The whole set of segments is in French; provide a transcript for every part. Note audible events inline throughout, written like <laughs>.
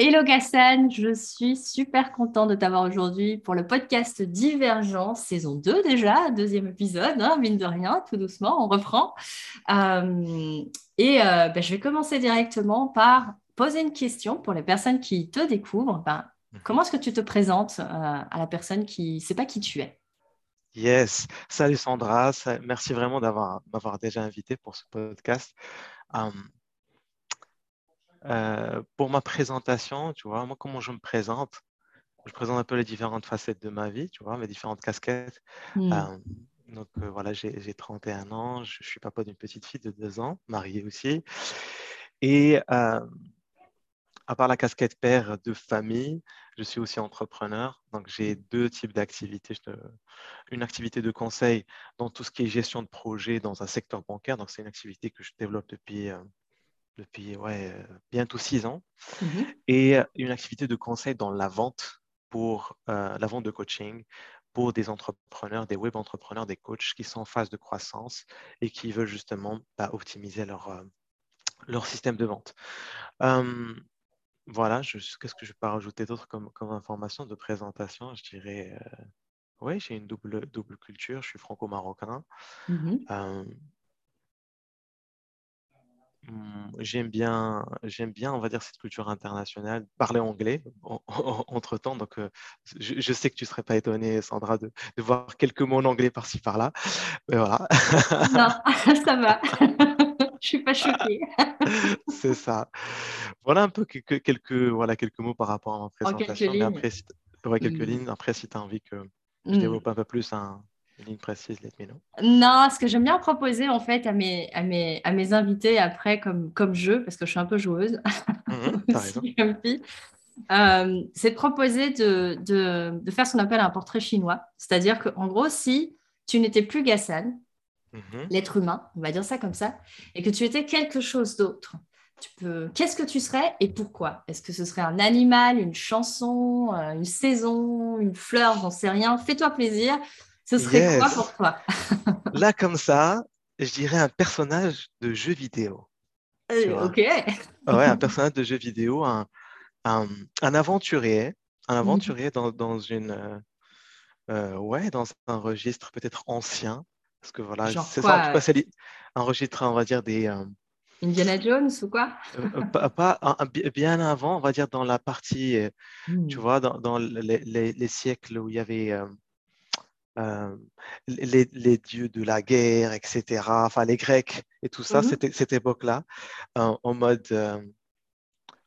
Hello Gassan, je suis super contente de t'avoir aujourd'hui pour le podcast Divergence, saison 2 déjà, deuxième épisode, hein, mine de rien, tout doucement, on reprend. Euh, et euh, ben, je vais commencer directement par poser une question pour les personnes qui te découvrent. Ben, mhm. comment est-ce que tu te présentes euh, à la personne qui ne sait pas qui tu es? Yes, salut Sandra, merci vraiment d'avoir m'avoir déjà invité pour ce podcast. Euh, pour ma présentation, tu vois, moi, comment je me présente? Je présente un peu les différentes facettes de ma vie, tu vois, mes différentes casquettes. Hmm. Euh, donc euh, voilà, j'ai 31 ans, je, suis papa d'une petite fille de 2 ans, mariée aussi. Et à part la casquette père de famille, je suis aussi entrepreneur. Donc j'ai deux types d'activités. Une activité de conseil dans tout ce qui est gestion de projet dans un secteur bancaire. Donc c'est une activité que je développe depuis depuis ouais, euh, bientôt six ans, mhm. et euh, une activité de conseil dans la vente pour euh, la vente de coaching pour des entrepreneurs, des web entrepreneurs, des coachs qui sont en phase de croissance et qui veulent justement bah, optimiser leur, leur système de vente. voilà, qu'est-ce que je peux rajouter d'autre comme, comme, information de présentation? Je dirais, oui, j'ai une double, double culture, je suis franco-marocain. Mhm. J'aime bien, j'aime bien, on va dire, cette culture internationale, parler anglais entre temps. Donc, euh, je, sais que tu ne serais pas étonnée, Sandra, de, voir quelques mots en anglais par-ci par-là. Mais voilà. Non, <laughs> <laughs> ça va. <laughs> je suis pas choquée. C'est ça. Voilà un peu quelques, quelques, voilà, quelques mots par rapport à ma présentation. Mais après, quelques mmh. lignes. Après, si tu as envie que je mmh. développe un peu plus un, une ligne précise, let me know. Non, ce que j'aime bien proposer en fait à mes, à mes, à mes invités après comme, comme jeu, parce que je suis un peu joueuse, mhm, <laughs> euh, c'est de proposer de, de, de, faire ce qu'on appelle un portrait chinois. C'est-à-dire qu'en gros, si tu n'étais plus Gassan, mhm. l'être humain, on va dire ça comme ça, et que tu étais quelque chose d'autre, tu peux... Qu'est-ce que tu serais et pourquoi? Est-ce que ce serait un animal, une chanson, euh, une saison, une fleur J'en sais rien? Fais-toi plaisir. Ce serait quoi pour toi? <laughs> Là, comme ça, je dirais un personnage de jeu vidéo. Euh, ok. ouais, un <laughs> personnage de jeu vidéo, un, un, aventurier, un mhm. aventurier dans, dans, une, euh, euh, ouais, dans un registre peut-être ancien, parce que voilà, c'est ça, en tout cas, un registre, on va dire des. Indiana Jones ou quoi? pas, bien avant, on va dire dans la partie, tu hmm. vois, dans, dans les, les, les, siècles où il y avait euh, les, dieux de la guerre, etc. Enfin, les Grecs et tout ça, c'était mhm. cette époque-là, en, mode, euh,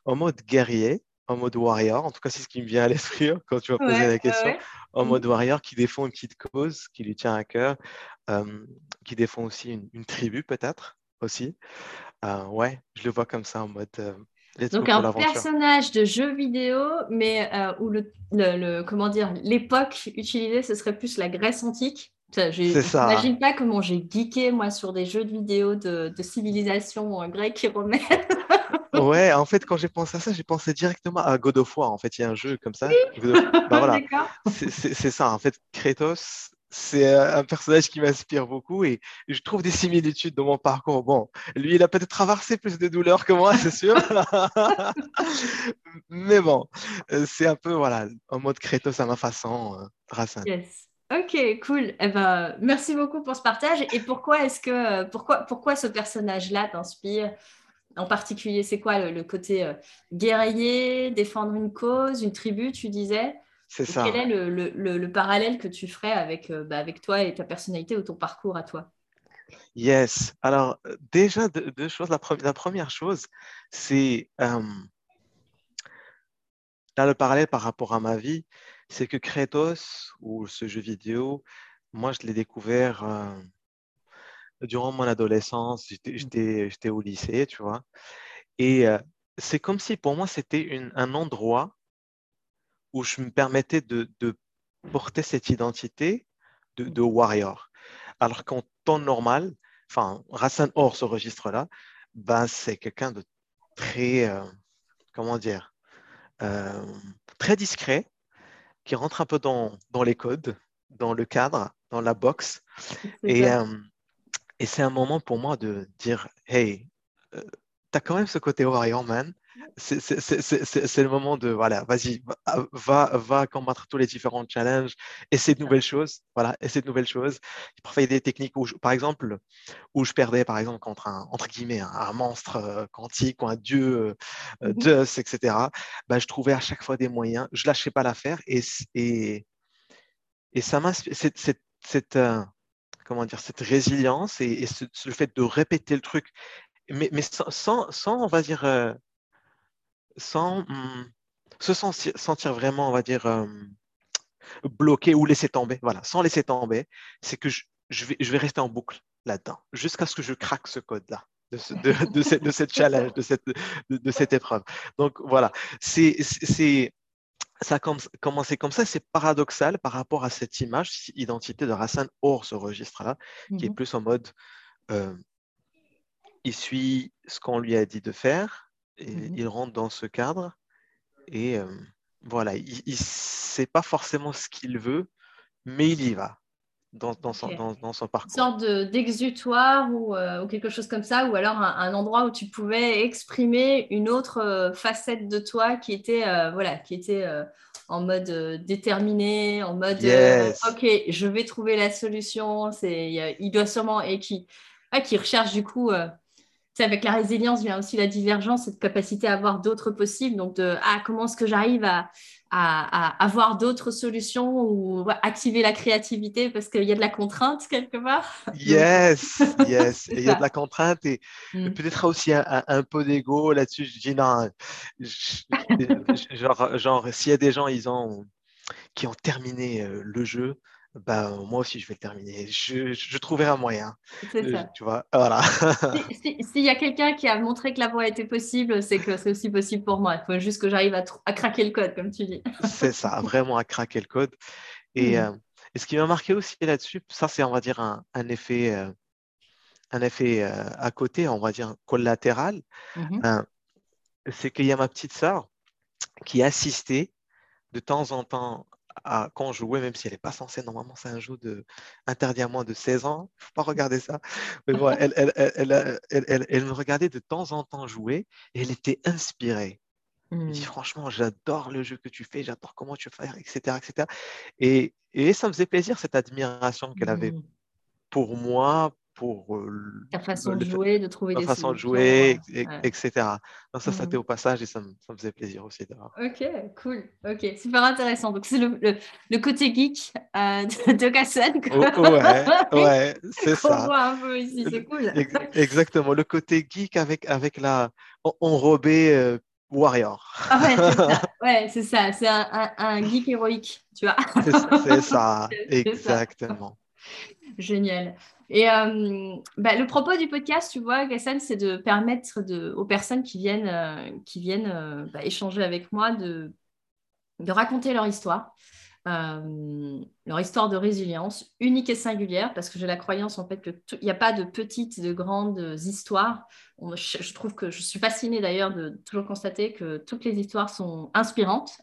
en mode guerrier, en mode warrior. En tout cas, c'est ce qui me vient à l'esprit hein, quand tu vas poser la question. En mode mhm. warrior qui défend une petite cause qui lui tient à cœur, euh, qui défend aussi une, une tribu peut-être aussi. ouais, je le vois comme ça en mode donc un personnage de jeu vidéo, mais euh, où le, le, comment dire l'époque utilisée, ce serait plus la Grèce antique. C'est ça. J'imagine pas comment j'ai geeké moi sur des jeux de vidéo de, de civilisation grecque et romaine. <laughs> ouais, en fait, quand j'ai pensé à ça, j'ai pensé directement à God of War. En fait, il y a un jeu comme ça. Bah, voilà. <laughs> C'est ça. En fait, Kratos, c'est un personnage qui m'inspire beaucoup et je trouve des similitudes dans mon parcours. Bon, lui, il a peut-être traversé plus de douleurs que moi, <laughs> c'est sûr. <laughs> Mais bon, euh, c'est un peu, voilà, en mode Kratos à ma façon, euh, Yes. Ok, cool. Eh ben, merci beaucoup pour ce partage. Et pourquoi est-ce que, pourquoi, pourquoi ce personnage-là t'inspire? En particulier C'est quoi le, côté euh, guerrier, défendre une cause, une tribu, tu disais? C'est ça. Quel est le, parallèle que tu ferais avec, euh, bah, avec toi et ta personnalité ou ton parcours à toi? Yes. Alors, euh, déjà, deux, choses. La, la, première chose, c'est euh, là, le parallèle par rapport à ma vie, c'est que Kratos, ou ce jeu vidéo, moi, je l'ai découvert durant mon adolescence. Mmh. J'étais au lycée, tu vois. Et c'est comme si pour moi, c'était un endroit où je me permettais de, porter cette identité de, warrior. Alors qu'en temps normal, enfin, Rassan hors ce registre-là, ben, c'est quelqu'un de très, euh, comment dire, euh, très discret, qui rentre un peu dans, les codes, dans le cadre, dans la boxe. Et, euh, et c'est un moment pour moi de dire, hey, tu as quand même ce côté warrior man, c'est le moment de, voilà, vas-y, va, va combattre tous les différents challenges, essaie de nouvelles choses, voilà, essaie de nouvelles choses. Parfois, il y a des techniques où, par exemple, où je perdais, par exemple, contre un, entre guillemets, un, monstre euh, quantique ou un dieu euh, mmh etc. Ben, je trouvais à chaque fois des moyens, je lâchais pas l'affaire et, et, et ça m'a, cette, euh, comment dire, cette résilience et, le fait de répéter le truc, mais, mais sans, sans, on va dire, sans hmm, se sentir, vraiment, on va dire, euh, bloqué ou laisser tomber, voilà, sans laisser tomber, c'est que je, vais, je vais rester en boucle là-dedans, jusqu'à ce que je craque ce code-là. De, de, cette, de cette challenge, de cette, de, cette épreuve. Donc voilà, c'est, ça a commencé comme ça, c'est paradoxal par rapport à cette image, identité de Hassan hors ce registre-là, qui est mhm. plus en mode, euh, il suit ce qu'on lui a dit de faire, Mmh il rentre dans ce cadre et voilà, il ne sait pas forcément ce qu'il veut, mais il y va dans, dans, son, dans, son, parcours. Une sorte d'exutoire ou, ou, quelque chose comme ça, ou alors un, endroit où tu pouvais exprimer une autre facette de toi qui était, voilà, qui était en mode déterminé, en mode OK, je vais trouver la solution. C'est, il doit sûrement et qui, ah, qui recherche du coup avec la résilience vient aussi la divergence, cette capacité à avoir d'autres possibles. Donc, de ah, comment est-ce que j'arrive à, à, avoir d'autres solutions ou activer la créativité parce qu'il y a de la contrainte quelque part? Yes, <laughs> yes. Il y a de la contrainte et mm. peut-être aussi un, peu d'ego là-dessus. Je dis non, genre, genre s'il y a des gens ils ont, qui ont terminé euh, le jeu, bah, moi aussi, je vais le terminer. Je, je trouverai un moyen. C'est ça. Tu vois, voilà. S'il y a quelqu'un qui a montré que la voie était possible, c'est que c'est aussi possible pour moi. Il faut juste que j'arrive à, à, craquer le code, comme tu dis. c'est ça, <laughs> vraiment à craquer le code. Et, mmh. euh, et ce qui m'a marqué aussi là-dessus, ça, c'est, on va dire, un, un effet, euh, un effet euh, à côté, on va dire collatéral. Mmh c'est qu'il y a ma petite sœur qui assistait de temps en temps à, quand jouait, même si elle n'est pas censée, normalement c'est un jeu de, interdit à moins de 16 ans, il ne faut pas regarder ça. Mais bon, elle, elle, elle, elle, me regardait de temps en temps jouer et elle était inspirée. Elle dit mmh. franchement, j'adore le jeu que tu fais, j'adore comment tu fais, etc. etc. Et, et ça me faisait plaisir cette admiration qu'elle avait mmh. pour moi, pour euh, ta façon de jouer, de trouver des façon de jouer, etc. Donc ça, ça mmh. au passage et ça me, ça me faisait plaisir aussi d'avoir. Ok, cool. Ok, super intéressant. Donc c'est le, le, côté geek euh, de, de Kassan. Oh, ouais, ouais c'est ça. On voit un peu ici, c'est cool. Exactement, le côté geek avec, avec la enrobé euh, warrior. Ah ouais, c'est ça. <laughs> Ouais, c'est ça. C'est un, un, geek héroïque, tu vois. C'est <laughs> ça, exactement. Génial. Et euh, bah, le propos du podcast, tu vois, Gassan, c'est de permettre aux personnes qui viennent, euh, qui viennent euh, bah, échanger avec moi de, raconter leur histoire, leur histoire de résilience unique et singulière, parce que j'ai la croyance en fait qu'il n'y a pas de petites, de grandes histoires. je, trouve que je suis fascinée d'ailleurs de toujours constater que toutes les histoires sont inspirantes.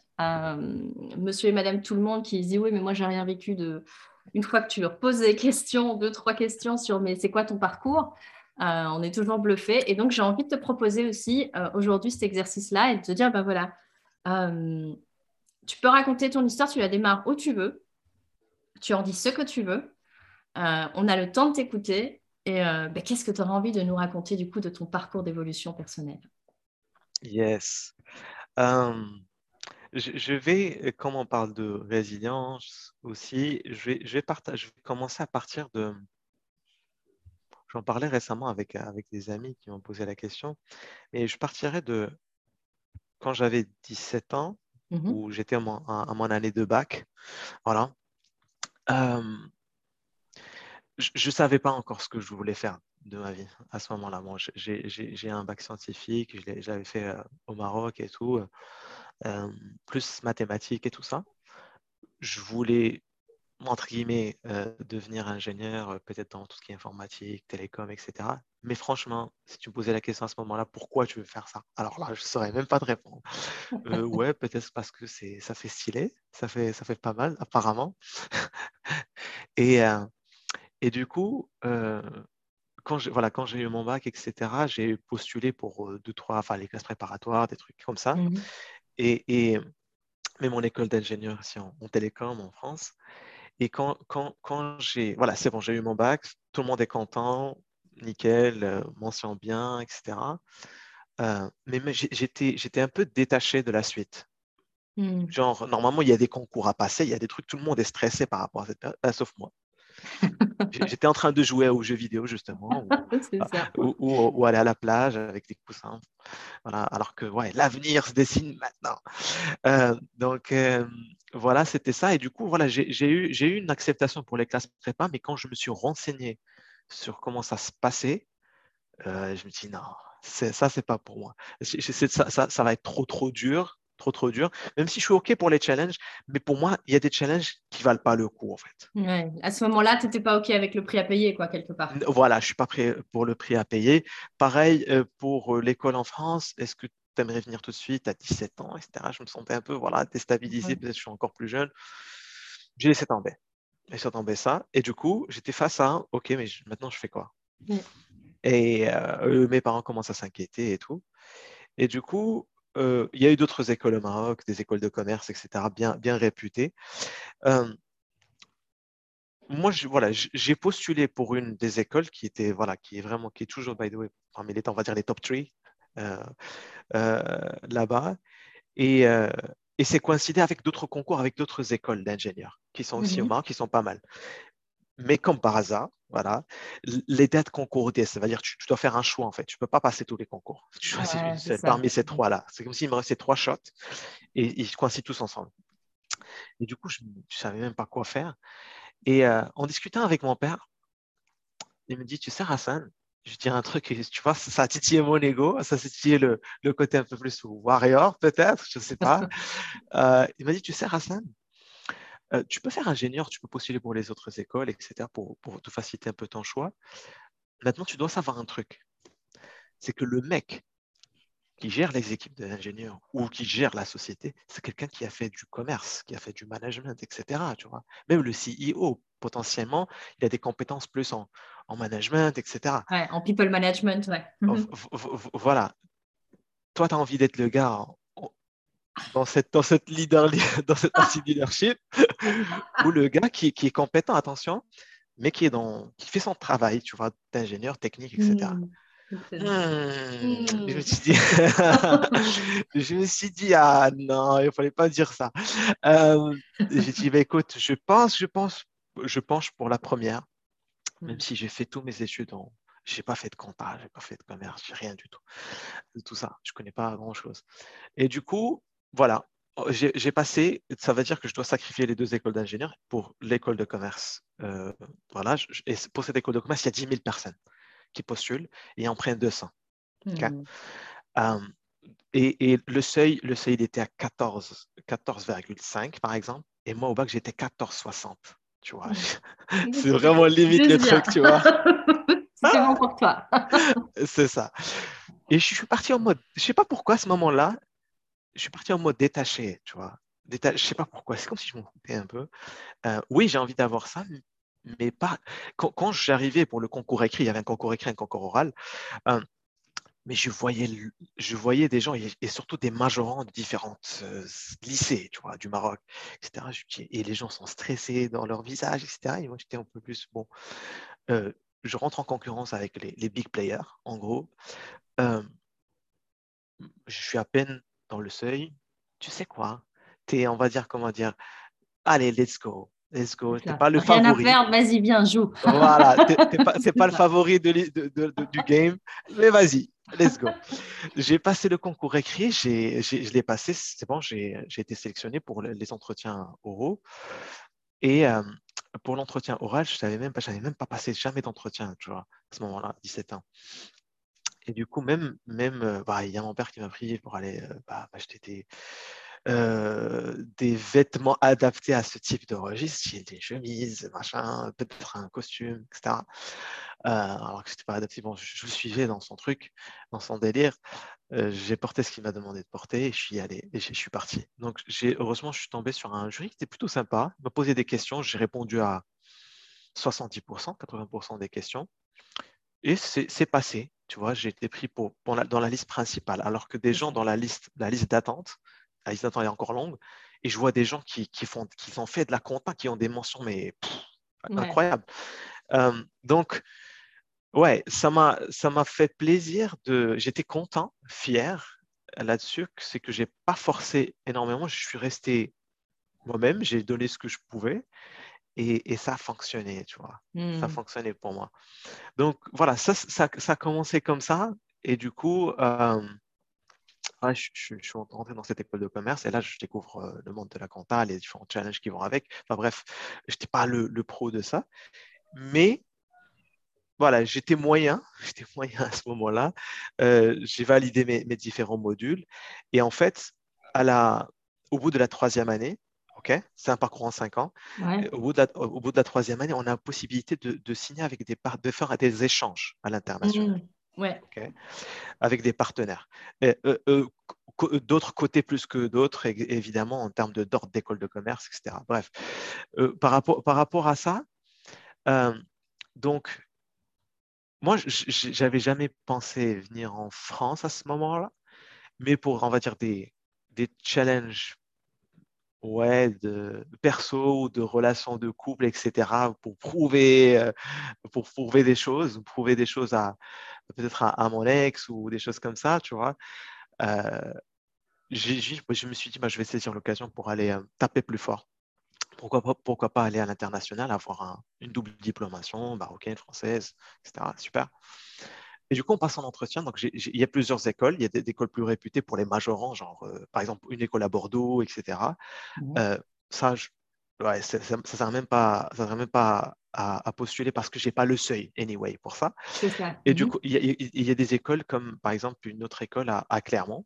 monsieur et madame tout le monde qui disent oui, mais moi j'ai rien vécu de une fois que tu leur poses des questions, deux, trois questions sur mais c'est quoi ton parcours, euh, on est toujours bluffé. Et donc, j'ai envie de te proposer aussi euh, aujourd'hui cet exercice-là et de te dire, ben voilà, euh, tu peux raconter ton histoire, tu la démarres où tu veux, tu en dis ce que tu veux, on a le temps de t'écouter. Et ben, qu'est-ce que tu auras envie de nous raconter du coup de ton parcours d'évolution personnelle? Yes. Je, vais, euh, comme on parle de résilience aussi, je vais, je vais, partager, je vais commencer à partir de. J'en parlais récemment avec, avec des amis qui m'ont posé la question, et je partirais de quand j'avais 17 ans, mmh où j'étais à, mon année de bac. Voilà. je ne savais pas encore ce que je voulais faire de ma vie à ce moment-là. Bon, j'ai un bac scientifique, je l'avais fait euh, au Maroc et tout plus mathématiques et tout ça. Je voulais, entre guillemets, devenir ingénieur, peut-être dans tout ce qui est informatique, télécom, etc. Mais franchement, si tu me posais la question à ce moment-là, pourquoi tu veux faire ça? Alors là, je ne saurais même pas te répondre. <laughs> ouais, peut-être parce que ça fait stylé, ça fait, ça fait pas mal, apparemment. <laughs> et, et du coup, quand j'ai voilà, eu mon bac, etc., j'ai postulé pour deux, trois, enfin les classes préparatoires, des trucs comme ça. Mmh et, et, mais mon école d'ingénieur ici en, télécom en France. Et quand, quand, quand j'ai, voilà, c'est bon, j'ai eu mon bac, tout le monde est content, nickel, mention bien, etc. mais, mais j'étais, j'étais un peu détaché de la suite. Mmh. Genre, normalement, il y a des concours à passer, il y a des trucs, tout le monde est stressé par rapport à cette période, bah, sauf moi. J'étais en train de jouer aux jeux vidéo, justement, <laughs> ou, ou, aller à la plage avec des coussins. Voilà, alors que ouais, l'avenir se dessine maintenant. Euh, donc, euh, voilà, c'était ça. Et du coup, voilà, j'ai eu, eu une acceptation pour les classes prépa, mais quand je me suis renseigné sur comment ça se passait, euh, je me dis non, ça, c'est pas pour moi. Ça, ça, ça, va être trop, trop dur trop trop dur, même si je suis OK pour les challenges, mais pour moi, il y a des challenges qui valent pas le coup en fait. Ouais. À ce moment-là, tu n'étais pas OK avec le prix à payer, quoi, quelque part. Voilà, je suis pas prêt pour le prix à payer. Pareil euh, pour euh, l'école en France, est-ce que tu aimerais venir tout de suite? À 17 ans, etc. Je me sentais un peu voilà, déstabilisé, peut-être que je suis encore plus jeune. J'ai laissé tomber. J'ai laissé tomber ça. Et du coup, j'étais face à, OK, mais maintenant je fais quoi? Et euh, mes parents commencent à s'inquiéter et tout. Et du coup, euh, il y a eu d'autres écoles au Maroc, des écoles de commerce, etc., bien, bien réputées. Euh, moi, voilà, j'ai postulé pour une des écoles qui était, voilà, qui est vraiment, qui est toujours, by the way, parmi les, on va dire les top 3 euh, là-bas. Et, et c'est coïncidé avec d'autres concours, avec d'autres écoles d'ingénieurs qui sont aussi au mhm. Maroc, qui sont pas mal. Mais comme par hasard, voilà, les dates concourent, ça veut dire que tu, dois faire un choix en fait. Tu ne peux pas passer tous les concours. <laughs> Tu choisis parmi ces trois-là. C'est comme s'il me restait trois shots et ils coïncident tous ensemble. Et du coup, je ne savais même pas quoi faire. Et euh, en discutant avec mon père, il me dit Tu sais, Hassan, je dirais un truc, tu vois, ça a titillé mon ego, ça a titillé le, le, côté un peu plus warrior, peut-être, je ne sais pas. <laughs> Euh, il m'a dit Tu sais, Hassan, euh, tu peux faire ingénieur, tu peux postuler pour les autres écoles, etc., pour, te faciliter un peu ton choix. Maintenant, tu dois savoir un truc. C'est que le mec qui gère les équipes d'ingénieurs ou qui gère la société, c'est quelqu'un qui a fait du commerce, qui a fait du management, etc. Tu vois. Même le CEO, potentiellement, il a des compétences plus en, management, etc. en people management, ouais. Voilà. Toi, tu as envie d'être le gars dans cette, dans cette, leader, <laughs> dans cette leadership, <laughs> où le gars qui, qui, est compétent, attention, mais qui, est dans, qui fait son travail, tu vois, d'ingénieur technique, etc. Hmm. Hmm. Je, me suis dit, <laughs> je me suis dit, ah non, il ne fallait pas dire ça. Euh, j'ai dit, bah, écoute, je pense, je pense, je penche pour la première, même hmm. si j'ai fait tous mes études en, je n'ai pas fait de compta, je n'ai pas fait de commerce, j'ai rien du tout. De tout ça, je ne connais pas grand-chose. Et du coup, voilà, oh, j'ai passé, ça veut dire que je dois sacrifier les deux écoles d'ingénieurs pour l'école de commerce. Euh, voilà, et pour cette école de commerce, il y a 10 000 personnes qui postulent et en prennent 200. Mmh. et, le seuil, le seuil il était à 14, 14,5 par exemple, et moi au bac j'étais 14,60. Tu vois, mmh. <laughs> c'est vraiment limite le truc, tu vois. <laughs> c'est bon pour toi. <laughs> c'est ça. Et je suis parti en mode, je sais pas pourquoi à ce moment-là, je suis parti en mode détaché, tu vois. Déta je sais pas pourquoi, c'est comme si je m'en foutais un peu. Euh, oui, j'ai envie d'avoir ça, mais pas. Quand, j'arrivais pour le concours écrit, il y avait un concours écrit, un concours oral, euh, mais je voyais, je voyais des gens et, surtout des majorants de différents euh, lycées, tu vois, du Maroc, etc. Et les gens sont stressés dans leur visage, etc. Et moi, j'étais un peu plus bon. je rentre en concurrence avec les big players, en gros. je suis à peine dans le seuil, tu sais quoi? Tu es, on va dire, comment dire, allez, let's go. Let's go. Tu pas le Rien favori. à vas-y, viens, joue. Voilà, <laughs> tu n'es pas, pas le favori de, du game, mais vas-y, let's go. J'ai passé le concours écrit, je l'ai passé, c'est bon, j'ai été sélectionné pour les entretiens oraux. Et euh, pour l'entretien oral, je n'avais même, pas, même pas passé jamais d'entretien, tu vois, à ce moment-là, 17 ans. Et du coup, même, même euh, bah, il y a mon père qui m'a pris pour aller euh, bah, acheter des, euh, vêtements adaptés à ce type de registre, des chemises, machin, peut-être un costume, etc. alors que ce n'était pas adapté. Bon, je, le suivais dans son truc, dans son délire. j'ai porté ce qu'il m'a demandé de porter et je suis allé et je suis parti. Donc, heureusement, je suis tombé sur un jury qui était plutôt sympa. Il m'a posé des questions. J'ai répondu à 70%, 80% des questions. et c'est passé. Tu vois, j'ai été pris pour, dans la liste principale, alors que des gens dans la liste, la liste d'attente, la liste d'attente est encore longue, et je vois des gens qui, qui font, qui ont fait de la compta, qui ont des mentions, mais incroyables. Euh, donc, ouais, ça m'a, ça m'a fait plaisir de, j'étais content, fier là-dessus, c'est que j'ai pas forcé énormément, je suis resté moi-même, j'ai donné ce que je pouvais. Et, et, ça a fonctionné, tu vois. Ça a mmh. fonctionné pour moi. Donc, voilà, ça, ça, ça a commencé comme ça. Et du coup, euh, je, je, suis rentré dans cette école de commerce et là, je découvre euh, le monde de la compta, les différents challenges qui vont avec. Enfin bref, je n'étais pas le, le, pro de ça. Mais voilà, j'étais moyen, <laughs> j'étais moyen à ce moment-là. Euh, j'ai validé mes, mes, différents modules. Et en fait, à la, au bout de la troisième année, c'est un parcours en cinq ans. Au, bout de la, au, bout de la, troisième année, on a la possibilité de, signer avec des de faire des échanges à l'international. Mmh. Ouais. Avec des partenaires. Euh, euh, d'autres côtés plus que d'autres, évidemment, en termes d'ordre d'école de commerce, etc. Bref, euh, par, rapport, par rapport à ça, donc, moi, j'avais jamais pensé venir en France à ce moment-là, mais pour, on va dire, des, des challenges ouais, de perso ou de relations de couple, etc., pour prouver, euh, pour prouver des choses, prouver des choses à peut-être à, mon ex ou des choses comme ça, tu vois. Euh, je me suis dit, bah, je vais saisir l'occasion pour aller euh, taper plus fort. Pourquoi pourquoi pas aller à l'international, avoir une double diplomation, marocaine, française, etc. Super. Et du coup, on passe en entretien. Donc, il y a plusieurs écoles. Il y a des, écoles plus réputées pour les majorants, genre, euh, par exemple, une école à Bordeaux, etc. Euh, ça, ouais, ça ne sert même pas, ça même pas à, postuler parce que je n'ai pas le seuil, anyway, pour ça. ça. Et du mhm. coup, il y, a, des écoles comme, par exemple, une autre école à, Clermont,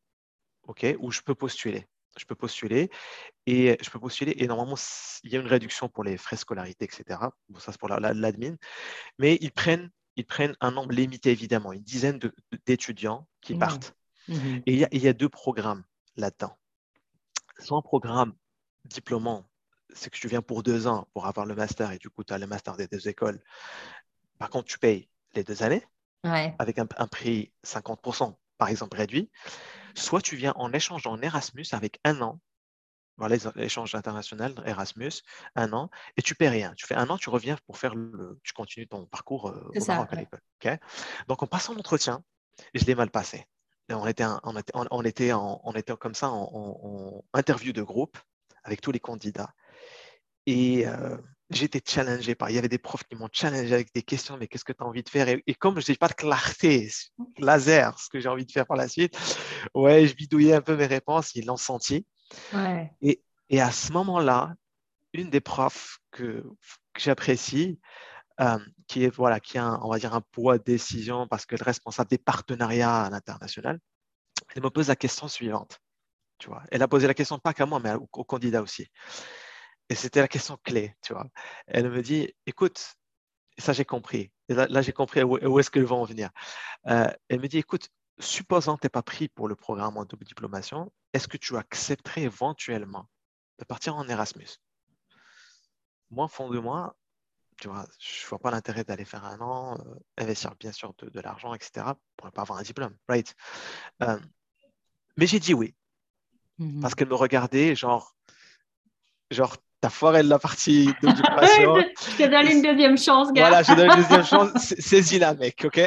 ok, où je peux postuler. Je peux postuler et je peux postuler et normalement il y a une réduction pour les frais scolarité, etc. Bon, ça c'est pour l'admin, mais ils prennent ils prennent un nombre limité, évidemment, une dizaine d'étudiants qui partent. Mhm. Et il y, a deux programmes là-dedans. Soit un programme diplômant, c'est que tu viens pour deux ans pour avoir le master et du coup, tu as le master des deux écoles. Par contre, tu payes les deux années avec un, un, prix 50%, par exemple, réduit. Soit tu viens en échange en Erasmus avec un an voilà, l'échange international, Erasmus, un an, et tu paies rien. Tu fais un an, tu reviens pour faire le, tu continues ton parcours euh, au Maroc à l'école. Donc, en passant l'entretien, je l'ai mal passé. on était, on, était, on, était on était comme ça en, interview de groupe avec tous les candidats. Et euh, été challengé par. Il y avait des profs qui m'ont challengé avec des questions, mais qu'est-ce que tu as envie de faire? Et, comme je n'ai pas de clarté, laser, ce que j'ai envie de faire par la suite, ouais, je bidouillais un peu mes réponses, ils l'ont senti. Et, à ce moment-là, une des profs que, j'apprécie, euh, qui, est, voilà, qui a, un, on va dire, un poids décision parce qu'elle est responsable des partenariats à l'international, elle me pose la question suivante. Tu vois. Elle a posé la question pas qu'à moi, mais au, candidat aussi. Et c'était la question clé, tu vois. Elle me dit, écoute, ça j'ai compris. Là, j'ai compris où, est-ce qu'elle va en venir. Euh, elle me dit, écoute, supposant que tu n'es pas pris pour le programme en double diplomation, est-ce que tu accepterais éventuellement de partir en Erasmus? Moi, au fond de moi, tu vois, je ne vois pas l'intérêt d'aller faire un an, euh, investir bien sûr de, l'argent, etc., pour ne pas avoir un diplôme, right? Euh, Mais j'ai dit oui, mmh parce qu'elle me regardait, genre, genre, T'as foiré la partie <laughs> je te donne une deuxième chance, gars. Voilà, je te donne une deuxième chance. <laughs> Saisis-la, mec, OK? <laughs>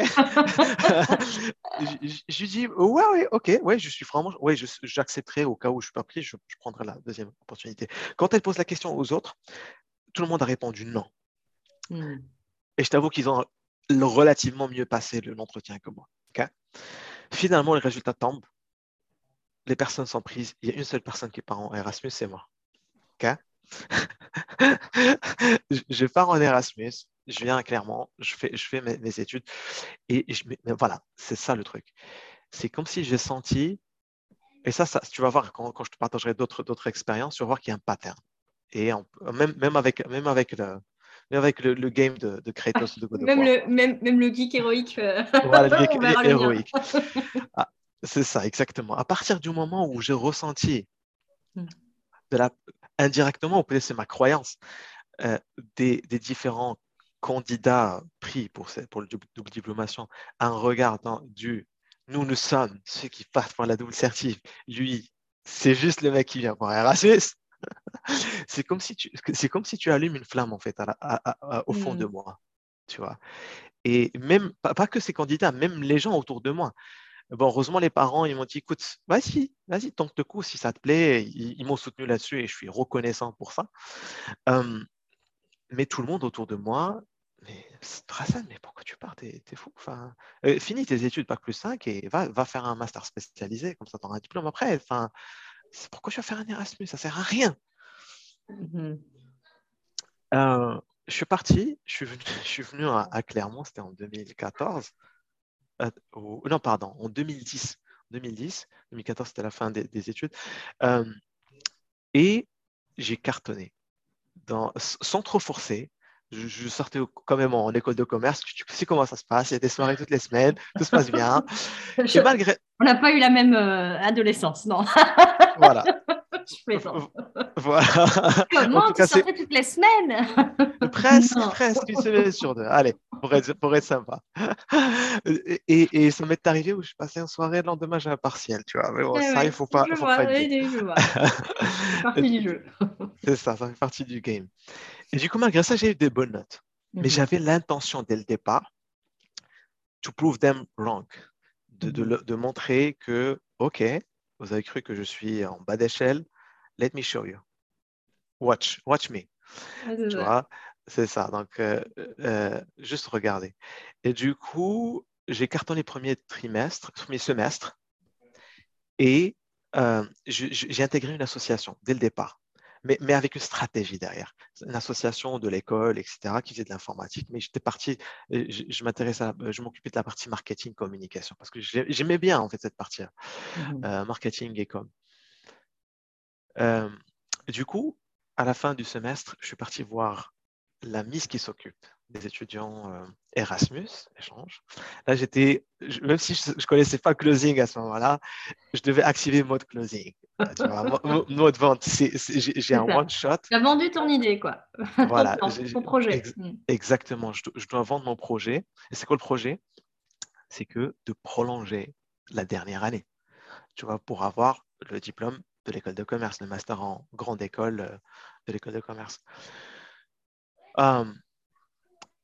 Je, lui dis, ouais, ouais, OK, ouais, je suis vraiment, ouais, j'accepterai au cas où je suis pas pris, je, prendrai la deuxième opportunité. Quand elle pose la question aux autres, tout le monde a répondu non. Hmm. Et je t'avoue qu'ils ont relativement mieux passé l'entretien que moi. OK? Finalement, les résultats tombent. Les personnes sont prises. Il y a une seule personne qui part en Erasmus, c'est moi. OK? <laughs> je pars en Erasmus, je viens clairement, je fais, je fais mes, études et je, voilà, c'est ça le truc. C'est comme si j'ai senti, et ça, ça, tu vas voir quand, quand je te partagerai d'autres, expériences, tu vas voir qu'il y a un pattern. Et même, même avec, même avec le, avec le, game de, de Kratos de God même, le, même, même, le geek héroïque. Euh, <laughs> voilà, le <laughs> geek héroïque. Ah, c'est ça, exactement. À partir du moment où j'ai ressenti hmm. de la, indirectement, ou peut-être c'est ma croyance, euh, des, différents candidat pris pour, pour le double diplomation en regardant du nous, nous sommes ceux qui passent pour la double certif, lui, c'est juste le mec qui vient pour Erasmus. <laughs> c'est comme si tu c'est comme si tu allumes une flamme en fait au fond de mm. moi tu vois et même pas, que ces candidats même les gens autour de moi bon heureusement les parents ils m'ont dit écoute vas-y vas-y tente le coup si ça te plaît ils, m'ont soutenu là-dessus et je suis reconnaissant pour ça mais tout le monde autour de moi mais mais pourquoi tu pars? T'es es fou. Enfin, euh, finis tes études, Bac plus 5, et va, va faire un master spécialisé, comme ça tu auras un diplôme après. Enfin, pourquoi je vais faire un Erasmus? Ça sert à rien. Mmh euh, je suis parti, je suis venu, <laughs> je suis venu à, Clermont, c'était en 2014. Euh, non, pardon, en 2010. 2010, 2014, c'était la fin des, études. et j'ai cartonné. Dans, sans trop forcer, je, sortais quand même en, école de commerce. Tu, sais comment ça se passe. Il y a des soirées toutes les semaines. Tout se passe bien. <laughs> malgré... On n'a pas eu la même euh, adolescence, non Voilà. <laughs> voilà. Comment tu sortais toutes les semaines <laughs> Presque, presque une semaine sur deux. Allez, pour être, pour être sympa. <laughs> Et, et ça m'est arrivé où je passais une soirée, le lendemain j'ai un partiel, tu vois. Mais bon, ça, il ne faut pas. Faut pas <laughs> c'est partie du jeu. C'est ça, ça fait partie du game. Et du coup, malgré ça, j'ai eu des bonnes notes. Mais mhm. j'avais l'intention dès le départ to prove them wrong, de, de, mhm. de, montrer que, OK, vous avez cru que je suis en bas d'échelle, let me show you. Watch, watch me. tu vois, c'est ça. Donc, euh, euh, juste regarder. Et du coup, j'ai cartonné premier trimestre, premier semestre, et euh, j'ai intégré une association dès le départ mais, avec une stratégie derrière. Une association de l'école, etc., qui faisait de l'informatique. Mais j'étais parti, je, je m'intéressais, je m'occupais de la partie marketing, communication, parce que j'aimais bien, en fait, cette partie-là, mmh marketing et com. Euh, du coup, à la fin du semestre, je suis parti voir la Miss qui s'occupe des étudiants euh, Erasmus, échange. Là, j'étais, même si je ne connaissais pas closing à ce moment-là, je devais activer mode closing. Tu vois, mode vente, j'ai un one shot. Tu as vendu ton idée, quoi. Voilà. <laughs> ton, projet. Mm. exactement. Je, je, dois vendre mon projet. Et c'est quoi le projet? C'est que de prolonger la dernière année, tu vois, pour avoir le diplôme de l'école de commerce, le master en grande école euh, de l'école de commerce. Um,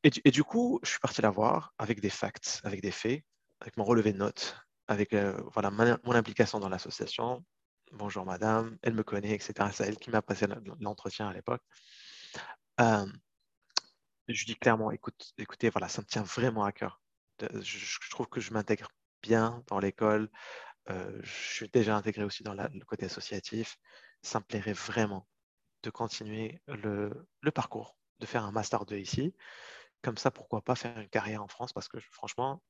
et, du, coup, je suis parti la voir avec des facts, avec des faits, avec mon relevé de notes, avec euh, voilà, mon implication dans l'association. Bonjour madame, elle me connaît, etc. C'est elle qui m'a passé l'entretien à l'époque. Euh, je dis clairement, écoute, écoutez, voilà, ça me tient vraiment à cœur. Je, trouve que je m'intègre bien dans l'école. Euh, je suis déjà intégré aussi dans le côté associatif. Ça me plairait vraiment de continuer le, parcours, de faire un master 2 ici comme ça, pourquoi pas faire une carrière en France Parce que franchement,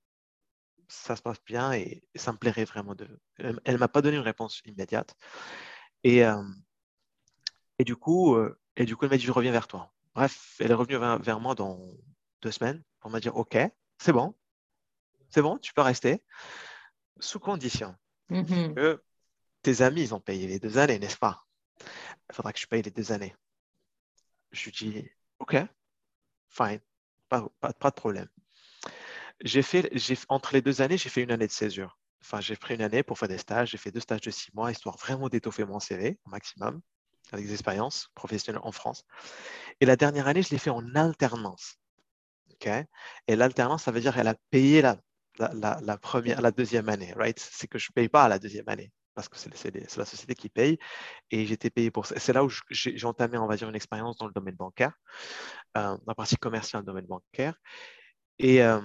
ça se passe bien et, ça me plairait vraiment de. Elle ne m'a pas donné une réponse immédiate. Et, euh, du, coup, euh, et du coup, elle m'a dit Je reviens vers toi. Bref, elle est revenue vers, moi dans deux semaines pour me dire Ok, c'est bon, c'est bon, tu peux rester, sous condition mm-hmm. que tes amis, ils ont payé les deux années, n'est-ce pas? Il faudra que je paye les deux années. Je lui dis Ok, fine pas, de problème. J'ai fait, entre les deux années, j'ai fait une année de césure. Enfin, j'ai pris une année pour faire des stages. J'ai fait deux stages de six mois, histoire vraiment d'étoffer mon CV au maximum, avec des expériences professionnelles en France. Et la dernière année, je l'ai fait en alternance. Et l'alternance, ça veut dire qu'elle a payé la, la, première, la deuxième année. Right? C'est que je ne paye pas la deuxième année parce que c'est la société qui paye. Et j'étais payé pour ça. C'est là où j'ai entamé, on va dire, une expérience dans le domaine bancaire, euh, dans la partie commerciale du domaine bancaire. Et, euh,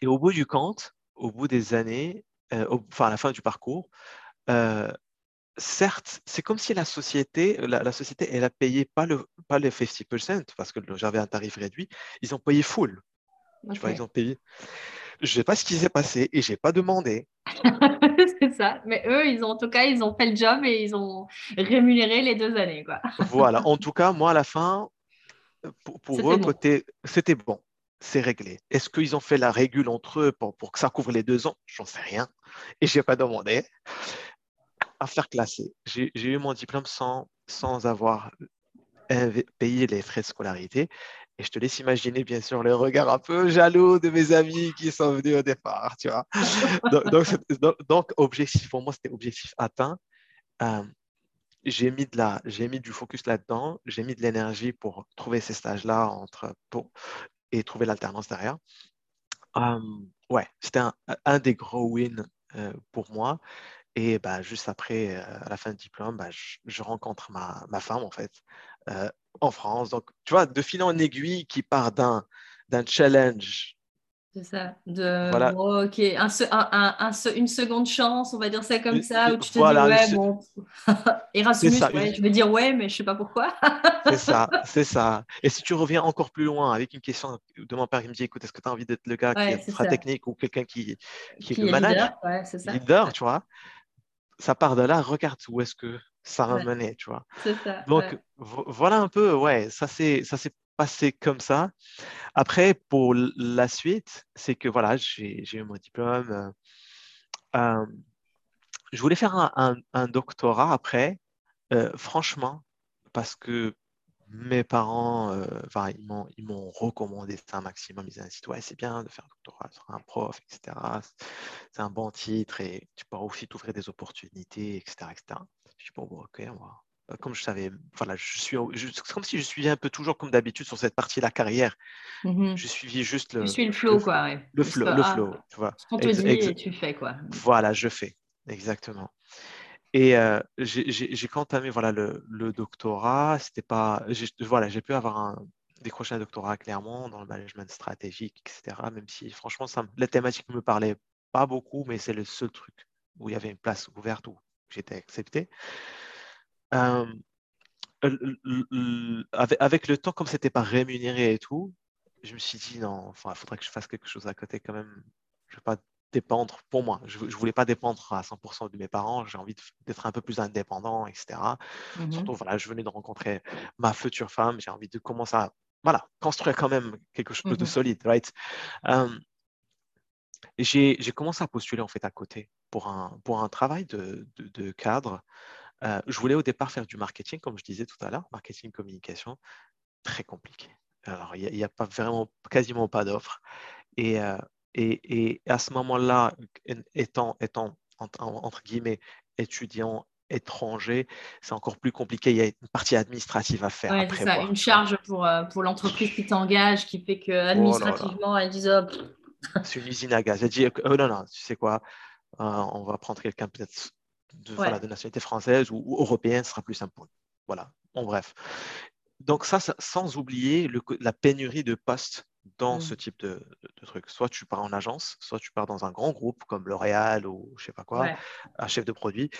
et, au bout du compte, au bout des années, euh, enfin à la fin du parcours, certes, c'est comme si la société, la, société, elle a payé pas, le, pas les 50%, parce que j'avais un tarif réduit, ils ont payé full. Tu vois, ils ont payé. Je ne sais pas ce qui s'est passé et je n'ai pas demandé. <laughs> c'est ça. Mais eux, ils ont, en tout cas, ils ont fait le job et ils ont rémunéré les deux années. Quoi. voilà. En <laughs> tout cas, moi, à la fin, pour, eux, côté, c'était bon. C'est réglé. Est-ce qu'ils ont fait la régule entre eux pour, pour que ça couvre les deux ans? J'en sais rien. Et je n'ai pas demandé. À faire classer. J'ai eu mon diplôme sans, sans avoir payé les frais de scolarité. Et je te laisse imaginer, bien sûr, les regards un peu jaloux de mes amis qui sont venus au départ, tu vois. <laughs> donc, objectif, pour moi, c'était objectif atteint. Euh, j'ai mis, de la, j'ai mis du focus là-dedans, j'ai mis de l'énergie pour trouver ces stages-là entre, pour, et trouver l'alternance derrière. Euh, ouais, c'était un, un, des gros wins euh, pour moi. Et bah, juste après, à la fin du diplôme, bah, je, rencontre ma, ma, femme, en fait, en France. Donc, tu vois, de fil en aiguille qui part d'un, d'un challenge. C'est ça. De, voilà. ok, un, un, un, une seconde chance, on va dire ça comme ça, où tu te dis, ouais, bon, <laughs> Erasmus, ouais, je vais dire ouais, mais je sais pas pourquoi. <laughs> c'est ça, c'est ça. Et si tu reviens encore plus loin avec une question de mon père qui me dit, écoute, est-ce que tu as envie d'être le gars qui est ultra technique ou quelqu'un qui, qui, qui, est le manager, leader, leader tu vois ça part de là, regarde où est-ce que ça va mener, tu vois. Ça, Donc, voilà un peu, ouais, ça s'est passé comme ça. Après, pour la suite, c'est que voilà, j'ai eu mon diplôme. Euh, euh, je voulais faire un, un, doctorat après, euh, franchement, parce que mes parents, enfin, ils m'ont recommandé ça un maximum. Ils disaient, ouais, c'est bien de faire un doctorat sur un prof, etc. C'est un bon titre et tu pourras aussi t'ouvrir des opportunités, etc. etc. Je dis, bon, ok, moi, euh, comme je savais, voilà, je suis, comme si je suivais un peu toujours comme d'habitude sur cette partie de la carrière. Mm-hmm. Je suivais juste le. Suis le flow, quoi. Le flow, le ah, flow, tu vois. On te dit et tu fais, quoi. Voilà, je fais, exactement. Et euh, j'ai entamé voilà, le, le doctorat. C'était pas, voilà, j'ai pu avoir un, décrocher un doctorat clairement dans le management stratégique, etc. Même si franchement, ça, la thématique ne me parlait pas beaucoup, mais c'est le seul truc où il y avait une place ouverte où j'étais accepté. Euh, avec, avec, le temps, comme c'était pas rémunéré et tout, je me suis dit non, enfin, il faudrait que je fasse quelque chose à côté quand même. Je vais pas dépendre pour moi. Je ne voulais pas dépendre à 100% de mes parents. J'ai envie d'être un peu plus indépendant, etc. Mmh Surtout, voilà, je venais de rencontrer ma future femme. J'ai envie de commencer à voilà, construire quand même quelque chose de mmh solide, right? j'ai commencé à postuler en fait à côté pour un, pour un travail de, de, cadre. Euh, je voulais au départ faire du marketing, comme je disais tout à l'heure, marketing communication, très compliqué. Alors, il n'y a, a, pas vraiment, quasiment pas d'offres. Et, euh, et, à ce moment-là, étant, étant entre guillemets étudiant étranger, c'est encore plus compliqué. Il y a une partie administrative à faire. c'est ça, une charge pour, euh, pour l'entreprise qui t'engage, qui fait que oh administrativement, elle dit oh, C'est une usine à gaz. Elle dit oh, non, non, tu sais quoi, on va prendre quelqu'un peut-être de, de, nationalité française ou, européenne, ce sera plus simple Voilà, en bref. Donc ça, sans oublier la pénurie de postes dans mmh. ce type de, truc. Soit tu pars en agence, soit tu pars dans un grand groupe comme L'Oréal ou je sais pas quoi, un chef de produit.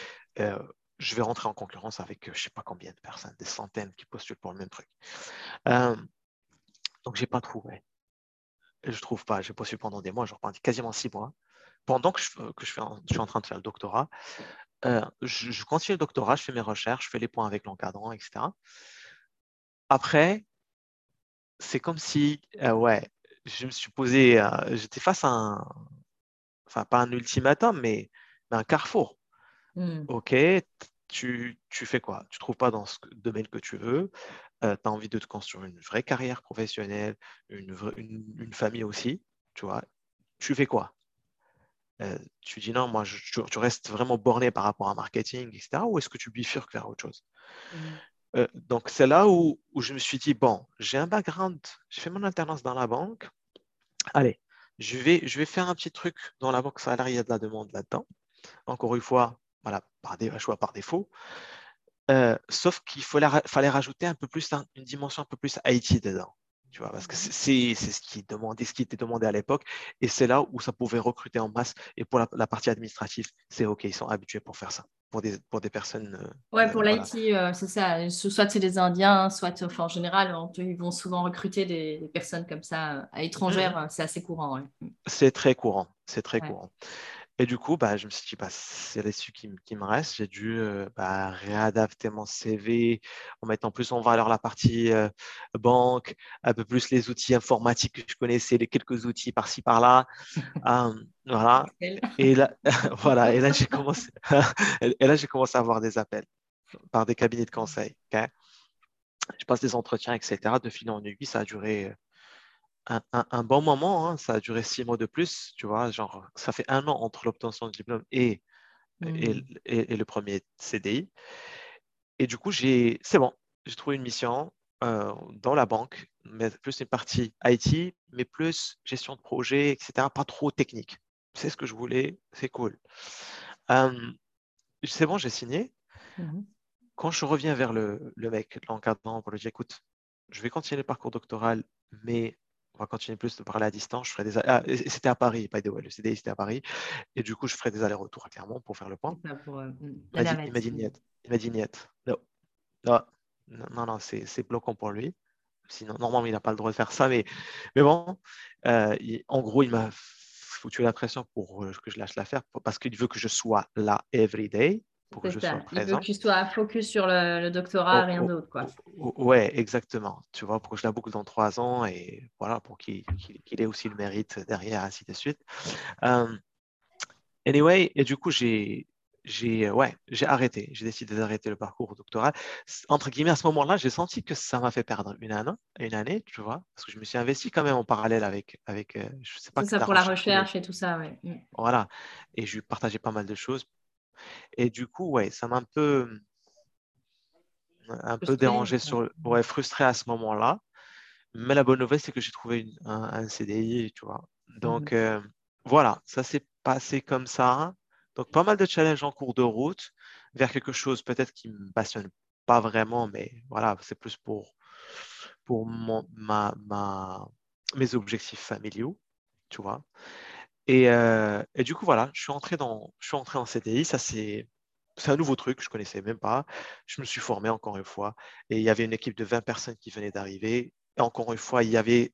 Euh, je vais rentrer en concurrence avec je sais pas combien de personnes, des centaines qui postulent pour le même truc. Euh, donc j'ai pas trouvé. Je trouve pas. J'ai postulé pendant des mois, je reprends quasiment six mois. Pendant que, je, que je, fais, je suis en train de faire le doctorat, euh, je, je, continue le doctorat, je fais mes recherches, je fais les points avec l'encadrant, etc. Après, c'est comme si, euh, ouais, je me suis posé, euh, j'étais face à un, enfin pas un ultimatum, mais, un carrefour. Hmm. Ok, tu, tu, fais quoi? Tu ne trouves pas dans ce domaine que tu veux, euh, tu as envie de te construire une vraie carrière professionnelle, une, une, famille aussi, tu vois. Tu fais quoi? Tu dis non, moi, tu, restes vraiment borné par rapport à marketing, etc. Ou est-ce que tu bifurques vers autre chose? Hmm. Euh, donc, c'est là où, je me suis dit, bon, j'ai un background, j'ai fait mon alternance dans la banque. Allez, je vais, je vais faire un petit truc dans la banque salariée, il y a de la demande là-dedans. Encore une fois, voilà, par des choix par défaut. Euh, sauf qu'il fallait rajouter un peu plus, une dimension un peu plus IT dedans. Tu vois, parce que c'est ce qui demandait, ce qui était demandé à l'époque, et c'est là où ça pouvait recruter en masse. Et pour la, partie administrative, c'est OK, ils sont habitués pour faire ça, pour des, pour des personnes. Euh, ouais, pour l'IT, euh, c'est ça. Soit c'est des Indiens, soit enfin, en général, ils vont souvent recruter des, personnes comme ça euh, à étrangères. Mmh. C'est assez courant. C'est très courant. C'est très courant. Et du coup, bah, je me suis dit, bah, c'est là-dessus qui, qui, me reste. J'ai dû euh, bah, réadapter mon CV en mettant plus en valeur la partie euh, banque, un peu plus les outils informatiques que je connaissais, les quelques outils par-ci, par-là. <laughs> voilà. Et là, <laughs> voilà. Et là, j'ai <laughs> commencé, et là, j'ai commencé à avoir des appels par des cabinets de conseil. je passe des entretiens, etc. De fil en aiguille, ça a duré un, bon moment. Hein. Ça a duré six mois de plus, tu vois. Genre, ça fait un an entre l'obtention du diplôme et, et, mmh. le premier CDI. Et du coup, c'est bon, j'ai trouvé une mission euh, dans la banque, mais plus une partie IT, mais plus gestion de projet, etc. Pas trop technique. C'est ce que je voulais, c'est cool. c'est bon, j'ai signé. Mmh Quand je reviens vers le, le mec, l'encadrant, pour lui dire écoute, je vais continuer le parcours doctoral, mais on va continuer plus de parler à distance. Je ferai des ah, c'était à Paris, pas de le CDI c'était à Paris, et du coup je ferai des allers-retours à Clermont pour faire le point. Euh, il m'a dit, niet. Il m'a dit niet. Non, non, non, c'est bloquant pour lui. Sinon, normalement, il n'a pas le droit de faire ça, mais, mais bon, euh, en gros, il m'a foutu la pression pour euh, que je lâche l'affaire parce qu'il veut que je sois là every day pour que je sois présent. Il veut que tu sois focus sur le, doctorat, oh, rien oh, d'autre. Quoi. Oh, ouais, exactement. Tu vois, pour que je la boucle dans trois ans et voilà, pour qu'il ait aussi le mérite derrière, ainsi de suite. Euh, anyway, et du coup, j'ai j'ai ouais, j'ai arrêté. J'ai décidé d'arrêter le parcours doctoral. Entre guillemets, à ce moment-là, j'ai senti que ça m'a fait perdre une année, une année, tu vois, parce que je me suis investi quand même en parallèle avec, avec euh, je sais pas. C'est ça pour la recherche et tout ça, ouais. Voilà. Et je partageais pas mal de choses. Et du coup, ouais, ça m'a un peu, un peu dérangé, sur, ouais, frustré à ce moment-là. Mais la bonne nouvelle, c'est que j'ai trouvé un, CDI, tu vois. Donc, mmh euh, voilà, ça s'est passé comme ça. Donc, pas mal de challenges en cours de route vers quelque chose peut-être qui me passionne pas vraiment, mais voilà, c'est plus pour, pour mon, ma, ma, mes objectifs familiaux, tu vois. Euh, et, du coup, voilà, je suis entré dans, je suis entré en CDI. Ça, c'est, c'est un nouveau truc, je ne connaissais même pas. Je me suis formé encore une fois. Et il y avait une équipe de 20 personnes qui venaient d'arriver. Et encore une fois, il y avait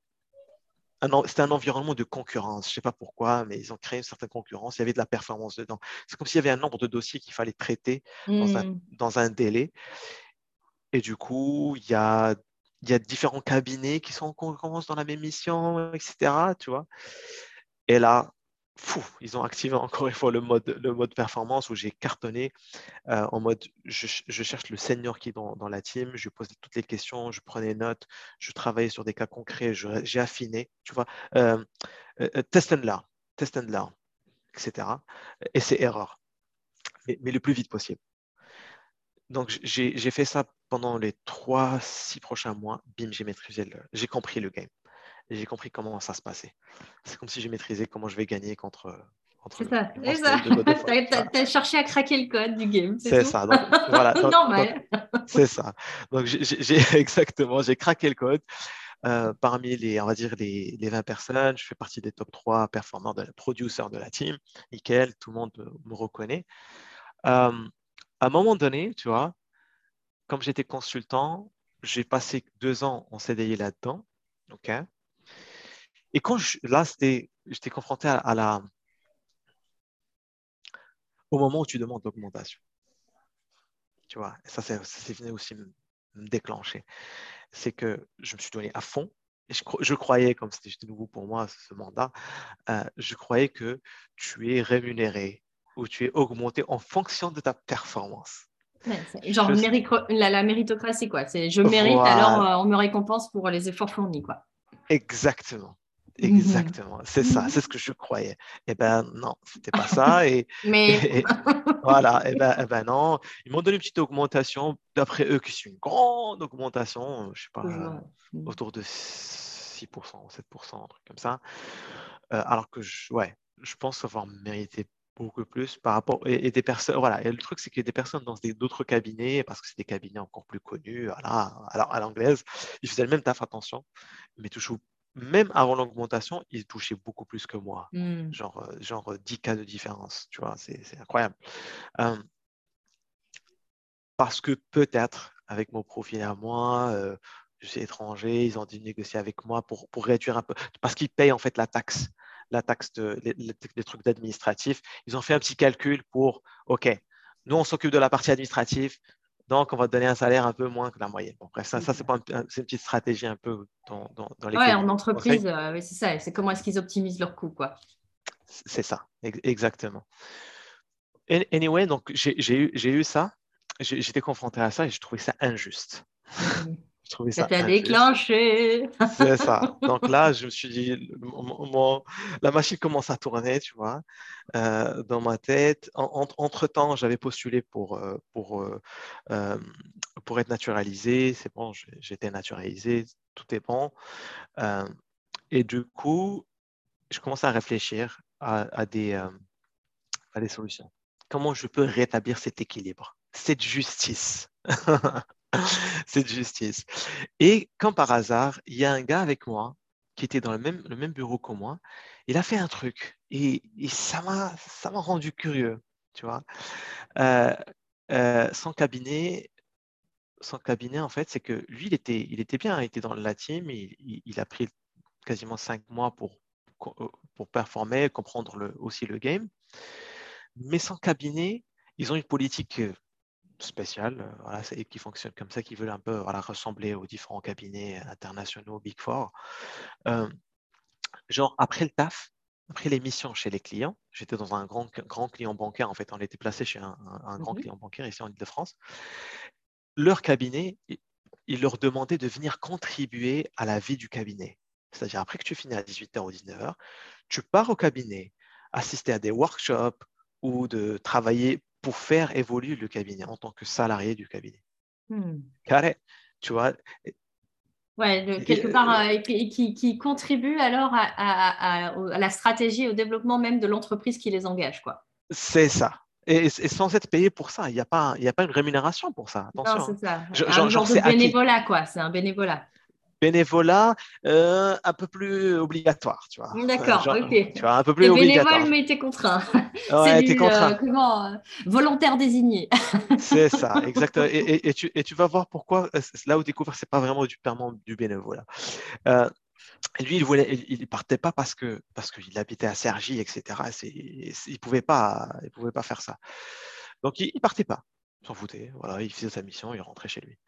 c'était un environnement de concurrence. Je ne sais pas pourquoi, mais ils ont créé une certaine concurrence. Il y avait de la performance dedans. C'est comme s'il y avait un nombre de dossiers qu'il fallait traiter dans, un, mmh. dans, un, délai. Et du coup, il y a, il y a différents cabinets qui sont en concurrence dans la même mission, etc. Tu vois. Et là, ils ont activé encore une fois le mode, performance où j'ai cartonné euh, en mode je, cherche le senior qui est dans, la team, je posais toutes les questions, je prenais notes, je travaillais sur des cas concrets, j'ai affiné, tu vois, euh, euh, test and learn, test and learn, etc. Et c'est erreur, mais, mais, le plus vite possible. Donc j'ai fait ça pendant les trois, six prochains mois, bim, j'ai maîtrisé, j'ai compris le game et j'ai compris comment ça se passait. C'est comme si j'ai maîtrisé comment je vais gagner contre. c'est ça, c'est ça. <laughs> Tu as, cherché à craquer le code du game. C'est ça. Donc, <laughs> voilà, Normal. C'est ça. Donc, j'ai <laughs> exactement, j'ai craqué le code. Euh, parmi les, on va dire, les, les, 20 personnes, je fais partie des top 3 performants, de, producers de la team. Nickel, tout le monde me, reconnaît. Euh, à un moment donné, tu vois, comme j'étais consultant, j'ai passé deux ans en CDI là-dedans. OK? Et quand je, là, j'étais confronté à, la, au moment où tu demandes l'augmentation. Tu vois, ça, c'est venu aussi me, déclencher. C'est que je me suis donné à fond. Et je, croyais, comme c'était nouveau pour moi ce mandat, euh, je croyais que tu es rémunéré ou tu es augmenté en fonction de ta performance. genre la, méritocratie, quoi. C'est je mérite, alors euh, on me récompense pour les efforts fournis, quoi. Exactement. Mmh Exactement, c'est ça, mmh c'est ce que je croyais. Eh ben non, c'était pas ça. <laughs> Et, Mais <laughs> voilà, et eh ben, eh ben non, ils m'ont donné une petite augmentation, d'après eux, qui c'est une grande augmentation, je sais pas, mmh. autour de 6% ou 7%, un truc comme ça. Euh, alors que je, ouais, je pense avoir mérité beaucoup plus par rapport et, des personnes voilà et le truc c'est que des personnes dans d'autres cabinets parce que c'est des cabinets encore plus connus voilà alors à l'anglaise ils faisaient le même taf attention mais toujours même avant l'augmentation, il touchait beaucoup plus que moi. Mmh. Genre, euh, genre 10 cas de différence, tu vois, c'est incroyable. parce que peut-être, avec mon profil à moi, euh, je suis étranger, ils ont dû négocier avec moi pour, pour réduire un peu, parce qu'ils payent en fait la taxe, la taxe de, les, trucs d'administratif. Ils ont fait un petit calcul pour, OK, nous, on s'occupe de la partie administrative, donc, on va te donner un salaire un peu moins que la moyenne. Bon, bref, ça, ça c'est une petite stratégie un peu dans, dans, dans les. Oui, en entreprise, euh, c'est ça. C'est comment est-ce qu'ils optimisent leurs coûts, quoi. C'est ça, exactement. Anyway, donc j'ai eu, eu ça. J'étais confronté à ça et je trouvais ça injuste. Je trouvais ça. Ça déclenché. C'est ça. <laughs> Donc là, je me suis dit, la machine commence à tourner, tu vois, euh, dans ma tête. entre-temps, j'avais postulé pour, euh, pour, euh, pour être naturalisé. C'est bon, j'étais naturalisé, tout est bon. et du coup, je commence à réfléchir à, des, à des solutions. Comment je peux rétablir cet équilibre, cette justice? <laughs> <laughs> c'est de justice. Et comme par hasard, il y a un gars avec moi qui était dans le même, le même bureau que moi. Il a fait un truc et, ça m'a ça m'a rendu curieux, tu vois. Euh, euh, son cabinet, son cabinet en fait, c'est que lui, il était, il était bien, il était dans la team, il, il, a pris quasiment cinq mois pour, pour performer, comprendre le, aussi le game. Mais son cabinet, ils ont une politique spécial, euh, voilà, qui fonctionne comme ça, qui veulent un peu voilà, ressembler aux différents cabinets internationaux Big Four. Euh, genre, après le taf, après les missions chez les clients, j'étais dans un grand, grand client bancaire, en fait, on était placé chez un, grand mmh client bancaire ici en Ile-de-France. Leur cabinet, ils leur demandaient de venir contribuer à la vie du cabinet. C'est-à-dire, après que tu finis à 18h ou 19h, tu pars au cabinet, assister à des workshops ou de travailler pour faire évoluer le cabinet en tant que salarié du cabinet. Hmm. Carré, tu vois. Ouais, quelque part, euh, qui, qui, contribue alors à, la stratégie, au développement même de l'entreprise qui les engage, quoi. C'est ça. Et, sans être payé pour ça, il n'y a, pas, a pas une rémunération pour ça. Attention. Non, c'est ça. un genre, de bénévolat, quoi. C'est un bénévolat bénévolat euh, un peu plus obligatoire, tu vois. D'accord, ok. Tu vois, un peu plus obligatoire. Bénévole, mais t'es contraint. Ouais, t'es contraint. Euh, comment, euh, volontaire désigné. c'est ça, exactement. Et, et, tu, et, tu, vas voir pourquoi, là où découvrir, c'est pas vraiment du du bénévolat. lui, il voulait, il, partait pas parce que parce qu'il habitait à Sergi, etc. il pouvait pas, il pouvait pas faire ça. Donc il, il partait pas, s'en foutait. Voilà, il faisait sa mission, il rentrait chez lui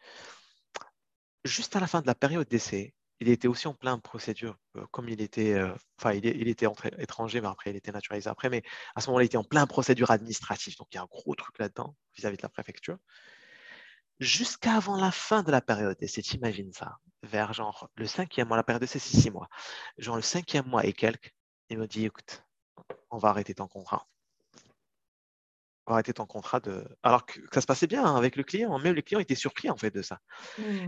juste à la fin de la période d'essai, il était aussi en plein procédure, euh, comme il était, euh, enfin, il, était étranger, mais après, il était naturalisé après, mais à ce moment-là, il était en plein procédure administrative. Donc, il y a un gros truc là-dedans vis-à-vis de la préfecture. Jusqu'avant la fin de la période d'essai, t'imagines ça, vers genre le cinquième mois, la période d'essai, c'est six mois. Genre le cinquième mois et quelques, il me dit, écoute, on va arrêter ton contrat arrêter ton contrat de. Alors que, ça se passait bien hein, avec le client, même les clients étaient surpris en fait de ça.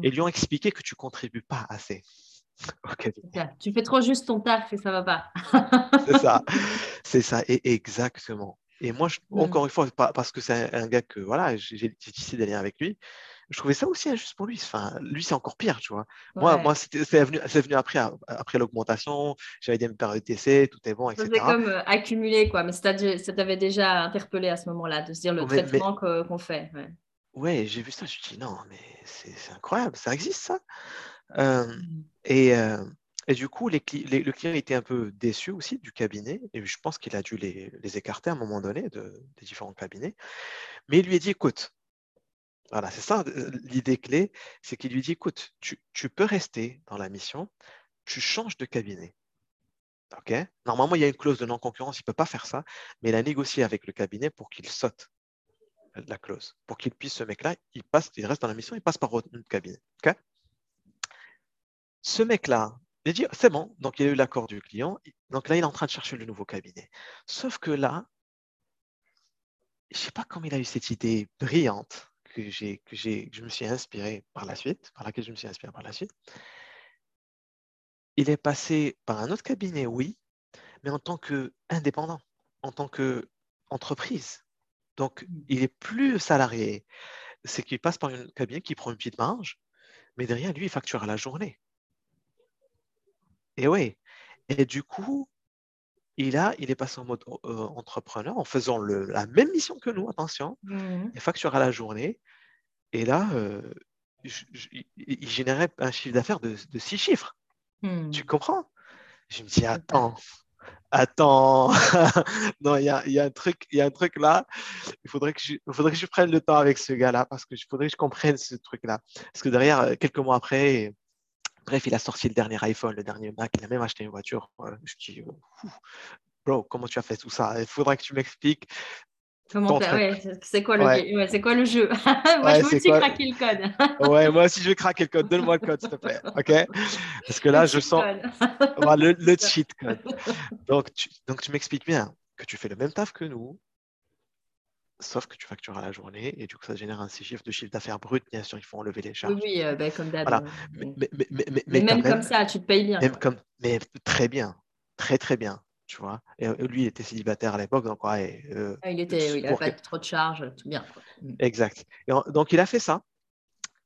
Et lui ont expliqué que tu contribues pas assez. <laughs> Tu fais trop juste ton taf et ça va pas. c'est ça, <laughs> c'est ça, et exactement. Et moi, hmm. encore une fois, parce que c'est un, gars que voilà, j'ai des liens avec lui, je trouvais ça aussi injuste pour lui. Enfin, lui, c'est encore pire, tu vois. Moi, moi c'est venu, venu après, après l'augmentation. J'avais des périodes d'essai, tout est bon, etc. C'était comme euh, accumulé, quoi. Mais ça t'avait déjà interpellé à ce moment-là, de se dire le traitement qu'on fait. Ouais, ouais j'ai vu ça. Je me suis dit, non, mais c'est incroyable, ça existe, ça. Euh, mmh. et, euh, et, du coup, les, le client était un peu déçu aussi du cabinet. Et je pense qu'il a dû les, les, écarter à un moment donné de, des différents cabinets. Mais il lui a dit, écoute, voilà, c'est ça euh, l'idée clé, c'est qu'il lui dit, écoute, tu, peux rester dans la mission, tu changes de cabinet. Normalement, il y a une clause de non-concurrence, il ne peut pas faire ça, mais il a négocié avec le cabinet pour qu'il saute la clause, pour qu'il puisse, ce mec-là, il, passe, il reste dans la mission, il passe par autre cabinet. ce mec-là, il dit, c'est bon, donc il a eu l'accord du client, donc là, il est en train de chercher le nouveau cabinet. Sauf que là, je ne sais pas comment il a eu cette idée brillante que, j'ai, que, j'ai, je me suis inspiré par la suite, par laquelle je me suis inspiré par la suite. Il est passé par un autre cabinet, oui, mais en tant qu'indépendant, en tant qu'entreprise. Donc, mmh. il est plus salarié. C'est qu'il passe par un cabinet qui prend une petite marge, mais derrière, lui, il facture à la journée. Et oui. Et du coup, il, a, il est passé en mode euh, entrepreneur en faisant la même mission que nous, attention, mmh. il facture à la journée. Et là, euh, il générait un chiffre d'affaires de, six chiffres. Mmh. Tu comprends? Je me dis, attends, attends, <laughs> non, il y a, y a, un truc, y a un truc là, il faudrait que, je, faudrait que je prenne le temps avec ce gars-là, parce que faudrait que je comprenne ce truc-là. Parce que derrière, euh, quelques mois après, Bref, il a sorti le dernier iPhone, le dernier Mac, il a même acheté une voiture. Je dis, bro, comment tu as fait tout ça? Il faudrait que tu m'expliques. Comment ouais, C'est quoi, le... <laughs> c'est quoi le jeu? Moi, je veux aussi craquer le code. <laughs> ouais, moi aussi, je vais craquer le code. Donne-moi le code, s'il te plaît. OK? Parce que là, je sens le, le, <laughs> cheat code. Donc, tu, donc, tu m'expliques bien que tu fais le même taf que nous, sauf que tu factures à la journée et du coup, ça génère un chiffre de chiffre d'affaires brut. Bien sûr, il faut enlever les charges. Oui, oui euh, ben, comme d'hab. Voilà. Mais, mais, mais, mais même, comme ça, tu te payes bien. Même comme, mais très bien. Très, très bien tu vois. Et euh, lui, il était célibataire à l'époque, donc ouais. Euh, ah, il était, il pas trop de charges, tout bien. Mm. Exact. donc il a fait ça.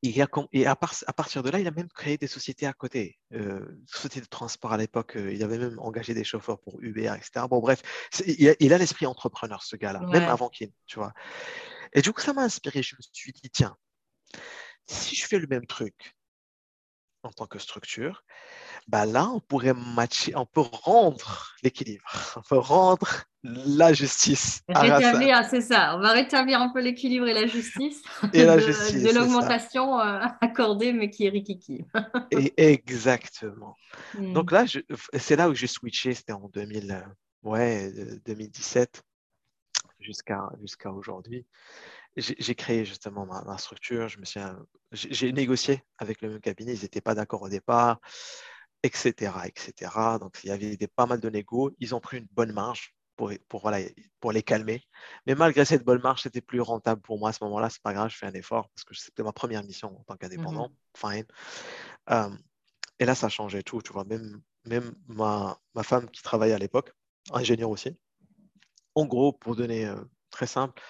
Et, à, partir de là, il a même créé des sociétés à côté, euh, sociétés de transport à l'époque. Euh, il avait même engagé des chauffeurs pour Uber, etc. Bon, bref, il a, l'esprit entrepreneur, ce gars-là, même avant qu'il, tu vois. Et du coup, ça m'a inspiré. Je me suis dit, tiens, si je fais le même truc en tant que structure, bah là, on pourrait matcher, on peut rendre l'équilibre, <laughs> on peut rendre la justice. Rétablir, c'est ça, on va rétablir un peu l'équilibre et la justice. Et la justice. de, l'augmentation euh, accordée, mais qui est rikiki. et exactement. Hmm. Donc là, c'est là où j'ai switché, c'était en 2000, ouais, 2017 jusqu'à jusqu'à aujourd'hui j'ai créé justement ma, structure. Je me suis, j'ai négocié avec le même cabinet. Ils n'étaient pas d'accord au départ, etc., etc. Donc il y avait des, pas mal de négos. Ils ont pris une bonne marge pour, pour, voilà, pour les calmer. Mais malgré cette bonne marge, c'était plus rentable pour moi à ce moment-là. C'est pas grave, je fais un effort parce que c'était ma première mission en tant qu'indépendant. Mmh Fine. et là, ça changeait tout. Tu vois, même, même ma, ma femme qui travaillait à l'époque, ingénieur aussi. En gros, pour donner très simple,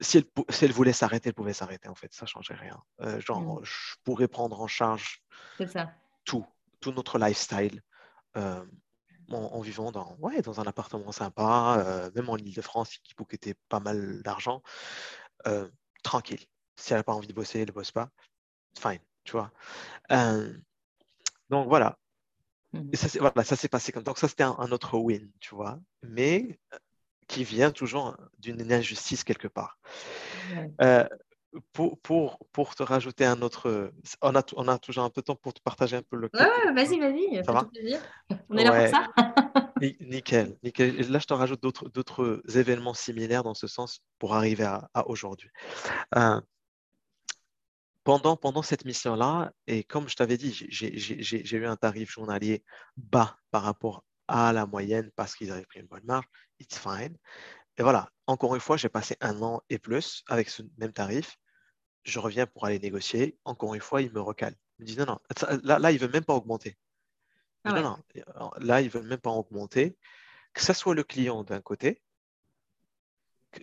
si elle, voulait s'arrêter, elle pouvait s'arrêter en fait, ça ne changeait rien. Euh, genre, mmh. je pourrais prendre en charge tout, tout notre lifestyle euh, en, vivant dans, ouais, dans un appartement sympa, euh, même en Ile-de-France qui coûtait pas mal d'argent, tranquille. Si elle n'a pas envie de bosser, elle ne bosse pas, fine, tu vois. donc voilà. Et ça, voilà, ça s'est passé comme ça. Donc ça, c'était un, un, autre win, tu vois. Mais qui vient toujours d'une injustice quelque part. Euh, pour, pour, pour, te rajouter un autre, on a, on a toujours un peu de temps pour te partager un peu le. Ouais, vas-y, vas-y, ça va? plaisir. On est là pour ça. nickel, nickel. là, je te rajoute d'autres événements similaires dans ce sens pour arriver à, aujourd'hui. Euh, pendant, pendant cette mission-là, et comme je t'avais dit, j'ai eu un tarif journalier bas par rapport à la moyenne parce qu'ils avaient pris une bonne marge, it's fine. Et voilà, encore une fois, j'ai passé un an et plus avec ce même tarif. Je reviens pour aller négocier. Encore une fois, ils me recalent. Ils me disent non, non, là, là ils ne veulent même pas augmenter. Ah non, non, là, ils ne veulent même pas augmenter. Que ce soit le client d'un côté,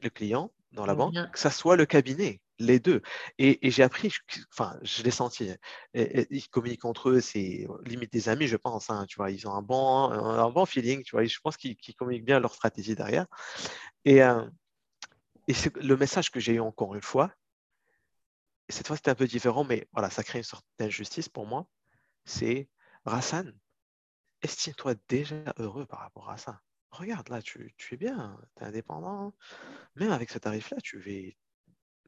le client dans la banque, que ce soit le cabinet les deux. Et, j'ai appris, enfin, je l'ai senti. ils communiquent entre eux, c'est limite des amis, je pense. Hein, tu vois, ils ont un bon, un, bon feeling, tu vois. Je pense qu'ils communiquent bien leur stratégie derrière. Et, euh, et c'est le message que j'ai eu encore une fois. cette fois, c'était un peu différent, mais voilà, ça crée une sorte d'injustice pour moi. C'est Rassan, estime-toi déjà heureux par rapport à ça. Regarde, là, tu, tu es bien, tu es indépendant. Même avec ce tarif-là, tu, vas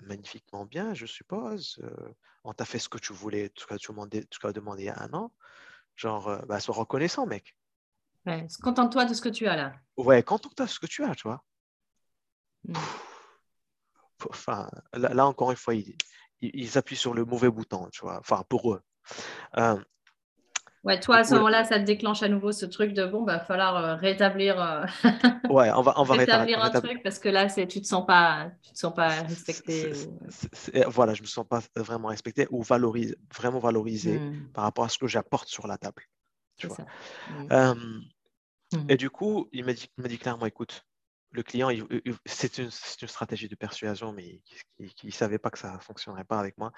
magnifiquement bien, je suppose. Euh, on t'a fait ce que tu voulais, ce que tu as demandé, il y a un an. Genre, euh, bah, sois reconnaissant, mec. Ouais, contente-toi de ce que tu as là. Ouais, contente-toi de ce que tu as, tu vois. Mmh. Enfin, là, encore une fois, ils, appuient sur le mauvais bouton, tu vois. Enfin, pour eux. Euh, Ouais, toi, à ce moment-là, ça te déclenche à nouveau ce truc de bon, bah, falloir euh, rétablir. Euh, ouais, on va, on <laughs> va rétablir un truc parce que là, c'est, tu te sens pas, tu te sens pas respecté. voilà, je me sens pas vraiment respecté ou valorisé, vraiment valorisé hmm. par rapport à ce que j'apporte sur la table. Tu vois. Hmm. Hmm. Et du coup, il m'a dit, dit clairement, écoute, le client, c'est une, une, stratégie de persuasion, mais il ne savait pas que ça ne fonctionnerait pas avec moi.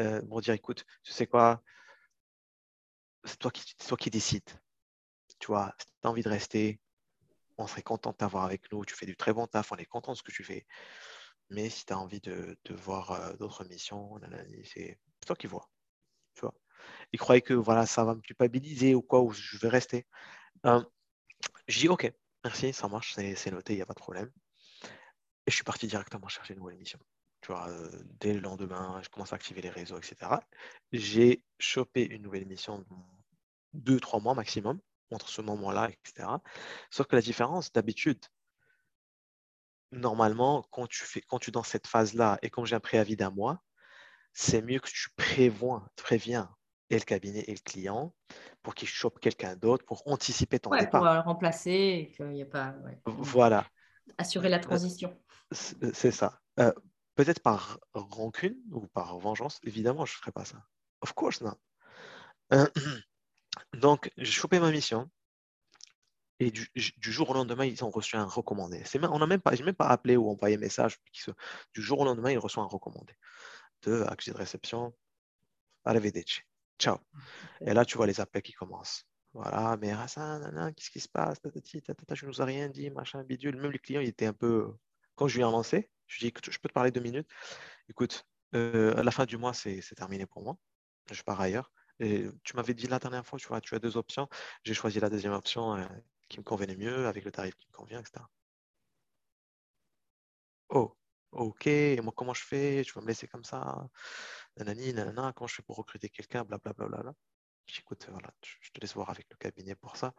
Euh, pour dire, écoute, tu sais quoi, c'est toi qui, décides. Tu vois, si tu as envie de rester, on serait content de t'avoir avec nous. Tu fais du très bon taf, on est content de ce que tu fais. Mais si tu as envie de, voir euh, d'autres missions, c'est toi qui vois. Tu vois. Il croyait que voilà, ça va me culpabiliser ou quoi, ou je vais rester. Euh, je dis OK, merci, ça marche, c'est noté, il n'y a pas de problème. Et je suis parti directement chercher une nouvelle mission tu vois, euh, dès le lendemain, je commence à activer les réseaux, etc. J'ai chopé une nouvelle mission deux, trois mois maximum entre ce moment-là, etc. Sauf que la différence, d'habitude, normalement, quand tu, fais, quand tu es dans cette phase-là et quand j'ai un préavis d'un mois, c'est mieux que tu prévois, préviens et le cabinet et le client pour qu'il chope quelqu'un d'autre pour anticiper ton départ. Pour le remplacer et qu'il n'y pas. Voilà. Assurer la transition. C'est ça. Euh, peut-être par rancune ou par vengeance, évidemment, je ne ferai pas ça. Of course not. Euh, <clears throat> donc, j'ai chopé ma mission. Et du, jour au lendemain, ils ont reçu un recommandé. on n'a même pas, même pas appelé ou envoyé message. Du jour au lendemain, ils reçoivent un recommandé de accès de réception. Arrivederci. Ciao. Et là, tu vois les appels qui commencent. Voilà, mais Hassan, qu'est-ce qui se passe? Je ne nous ai rien dit, machin, bidule. Même le client, il était un peu. Quand je lui ai lancé, je ai dit, je peux te parler deux minutes. Écoute, euh, à la fin du mois, c'est terminé pour moi. Je pars ailleurs. Tu m'avais dit la dernière fois, tu vois, tu as deux options. J'ai choisi la deuxième option euh, qui me convenait mieux, avec le tarif qui me convient, etc. Oh, ok, et moi, comment je fais? Tu vas me laisser comme ça Nanani, nanana, comment je fais pour recruter quelqu'un? Blablabla. Bla, bla, bla. J'écoute, voilà, je te laisse voir avec le cabinet pour ça.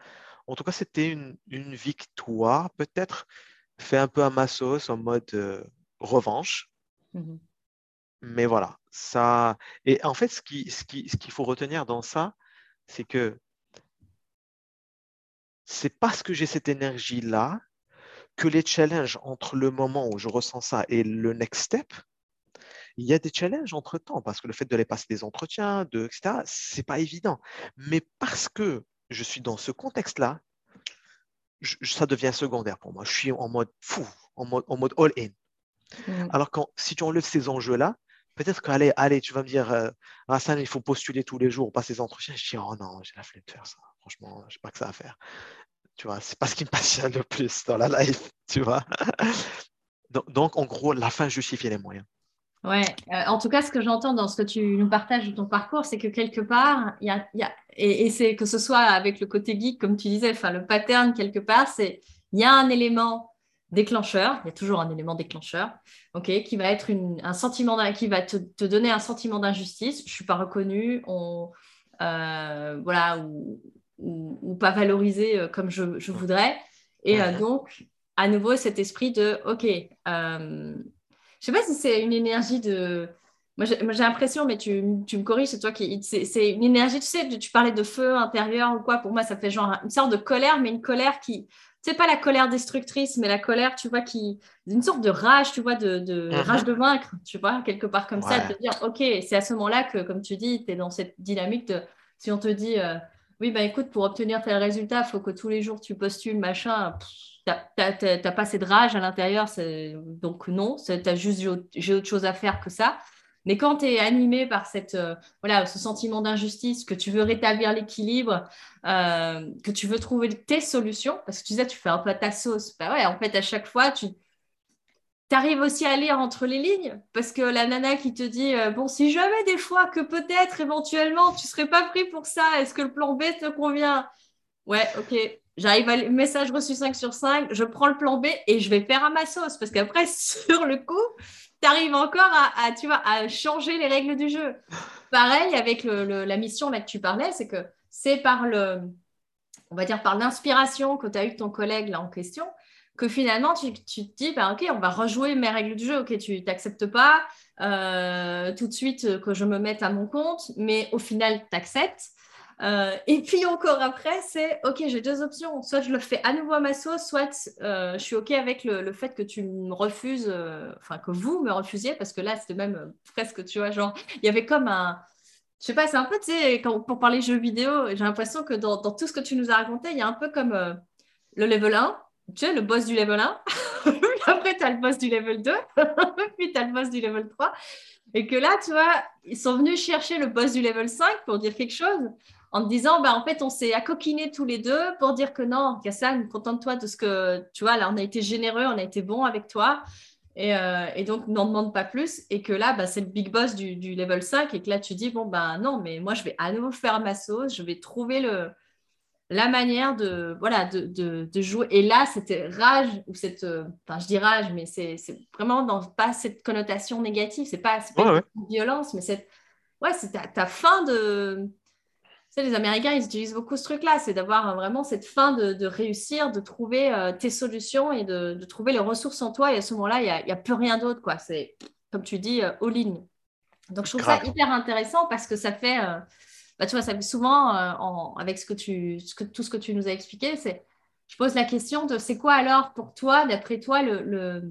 En tout cas, c'était une, victoire, peut-être fait un peu à ma sauce, en mode euh, revanche. Mmh Mais voilà, ça. Et en fait, ce qu'il ce qui, ce qu'il faut retenir dans ça, c'est que c'est parce que j'ai cette énergie-là que les challenges entre le moment où je ressens ça et le next step, il y a des challenges entre temps parce que le fait de les passer des entretiens, de, etc., c'est pas évident. Mais parce que je suis dans ce contexte-là, ça devient secondaire pour moi. Je suis en mode fou, en mode, en mode all-in. Mm. Alors quand, si tu enlèves ces enjeux-là, peut-être qu'allez, allez, tu vas me dire, euh, il faut postuler tous les jours, passer des entretiens. Je dis, oh non, j'ai la flemme de faire ça. Franchement, je n'ai pas que ça à faire. Tu vois, c'est pas ce qui me passionne le plus dans la life, <laughs> tu vois. donc, en gros, la fin justifie les moyens. Ouais, euh, en tout cas, ce que j'entends dans ce que tu nous partages de ton parcours, c'est que quelque part, il y a, y a, et, c'est que ce soit avec le côté geek, comme tu disais, enfin, le pattern, quelque part, c'est il y a un élément déclencheur, il y a toujours un élément déclencheur, qui va être une, un sentiment, qui va te, te, donner un sentiment d'injustice. Je suis pas reconnu, on, euh, voilà, ou, ou, pas valorisé euh, comme je, je voudrais. Et euh, donc, à nouveau, cet esprit de, ok, euh, je sais pas si c'est une énergie de. Moi, j'ai l'impression, mais tu, tu, me corriges, c'est toi qui. C'est une énergie, tu sais, tu parlais de feu intérieur ou quoi. Pour moi, ça fait genre une sorte de colère, mais une colère qui. C'est pas la colère destructrice, mais la colère, tu vois, qui. Une sorte de rage, tu vois, de, de uh-huh. rage de vaincre, tu vois, quelque part comme ça, de te dire, OK, c'est à ce moment-là que, comme tu dis, tu es dans cette dynamique de. Si on te dit, euh, oui, bah écoute, pour obtenir tel résultat, il faut que tous les jours tu postules, machin t'as pas cette rage à l'intérieur, donc non, tu as juste j'ai autre chose à faire que ça. Mais quand tu es animé par cette, euh, voilà, ce sentiment d'injustice, que tu veux rétablir l'équilibre, euh, que tu veux trouver tes solutions, parce que tu disais, tu fais un peu ta sauce. Bah en fait, à chaque fois, tu arrives aussi à lire entre les lignes, parce que la nana qui te dit, euh, bon, si jamais des fois que peut-être éventuellement tu serais pas pris pour ça, est-ce que le plan B te convient? Ouais, ok, J'arrive à message reçu 5 sur 5, je prends le plan B et je vais faire à ma sauce. Parce qu'après, <laughs> sur le coup, tu arrives encore à, à changer les règles du jeu. Pareil avec la mission là que tu parlais, c'est que c'est par le, on va dire par l'inspiration que tu as eu de ton collègue là en question, que finalement tu, tu te dis, bah, ok, on va rejouer mes règles du jeu, ok, tu t'acceptes pas euh, tout de suite que je me mette à mon compte, mais au final, tu acceptes. Euh, et puis encore après, c'est OK, j'ai deux options. Soit je le fais à nouveau à ma sauce, soit euh, je suis OK avec le, fait que tu me refuses, euh, enfin que vous me refusiez, parce que là, c'était même presque, tu vois, genre, il y avait comme un. Je sais pas, c'est un peu, tu sais, pour parler jeux vidéo, j'ai l'impression que dans, tout ce que tu nous as raconté, il y a un peu comme le level 1, tu sais, le boss du level 1. <laughs> après, tu as le boss du level 2. <laughs> puis tu as le boss du level 3. Et que là, tu vois, ils sont venus chercher le boss du level 5 pour dire quelque chose en te disant, bah, en fait, on s'est accoquinés tous les deux pour dire que non, Kassan, contente-toi de ce que, tu vois, là, on a été généreux, on a été bon avec toi. Et, euh, donc, n'en demande pas plus. Et que là, bah, c'est le big boss du, level 5. Et que là, tu dis, bon, ben non, mais moi, je vais à nouveau faire ma sauce. Je vais trouver le, la manière de, voilà, de, de, jouer. Et là, cette rage, ou cette, euh, enfin, je dis rage, mais c'est vraiment dans, pas cette connotation négative. C'est pas, pas une violence, mais cette, ouais, c'est ta, fin les Américains, ils utilisent beaucoup ce truc-là, c'est d'avoir vraiment cette fin de, réussir, de trouver euh, tes solutions et de, trouver les ressources en toi. Et à ce moment-là, il n'y a, plus rien d'autre. quoi. C'est, comme tu dis, euh, all-in. Donc, je trouve ça hyper intéressant parce que ça fait, euh, bah, tu vois, ça fait souvent, avec ce que tu, tout ce que tu nous as expliqué, c'est, je pose la question de c'est quoi alors pour toi, d'après toi, le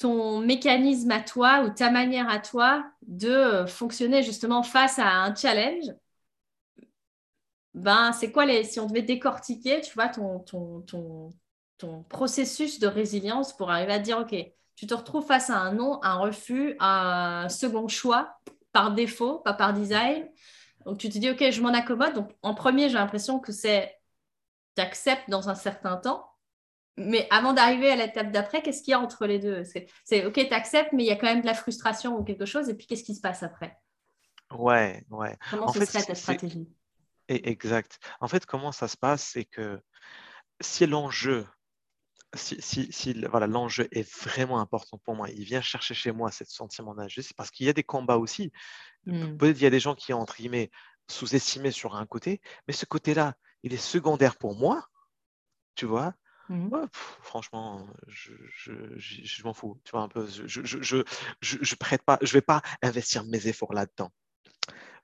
ton mécanisme à toi ou ta manière à toi de fonctionner justement face à un challenge ben, c'est quoi les, si on devait décortiquer, tu vois, ton, ton, ton, ton, processus de résilience pour arriver à dire, OK, tu te retrouves face à un non, un refus, un second choix par défaut, pas par design. Donc, tu te dis, OK, je m'en accommode. Donc, en premier, j'ai l'impression que c'est, tu acceptes dans un certain temps. Mais avant d'arriver à l'étape d'après, qu'est-ce qu'il y a entre les deux? C'est, OK, tu acceptes, mais il y a quand même de la frustration ou quelque chose. Et puis, qu'est-ce qui se passe après? Ouais, ouais. Comment en ce serait ta stratégie? Exact. En fait, comment ça se passe, c'est que si l'enjeu, si, si, voilà, l'enjeu est vraiment important pour moi, il vient chercher chez moi ce sentiment d'injustice, parce qu'il y a des combats aussi. Mmh. Peut-être il y a des gens qui ont, entre guillemets, sous-estimé sur un côté, mais ce côté-là, il est secondaire pour moi, tu vois. Mmh. franchement, je, je, je, m'en fous, tu vois un peu. Je, je, je, je, prête pas, je vais pas investir mes efforts là-dedans.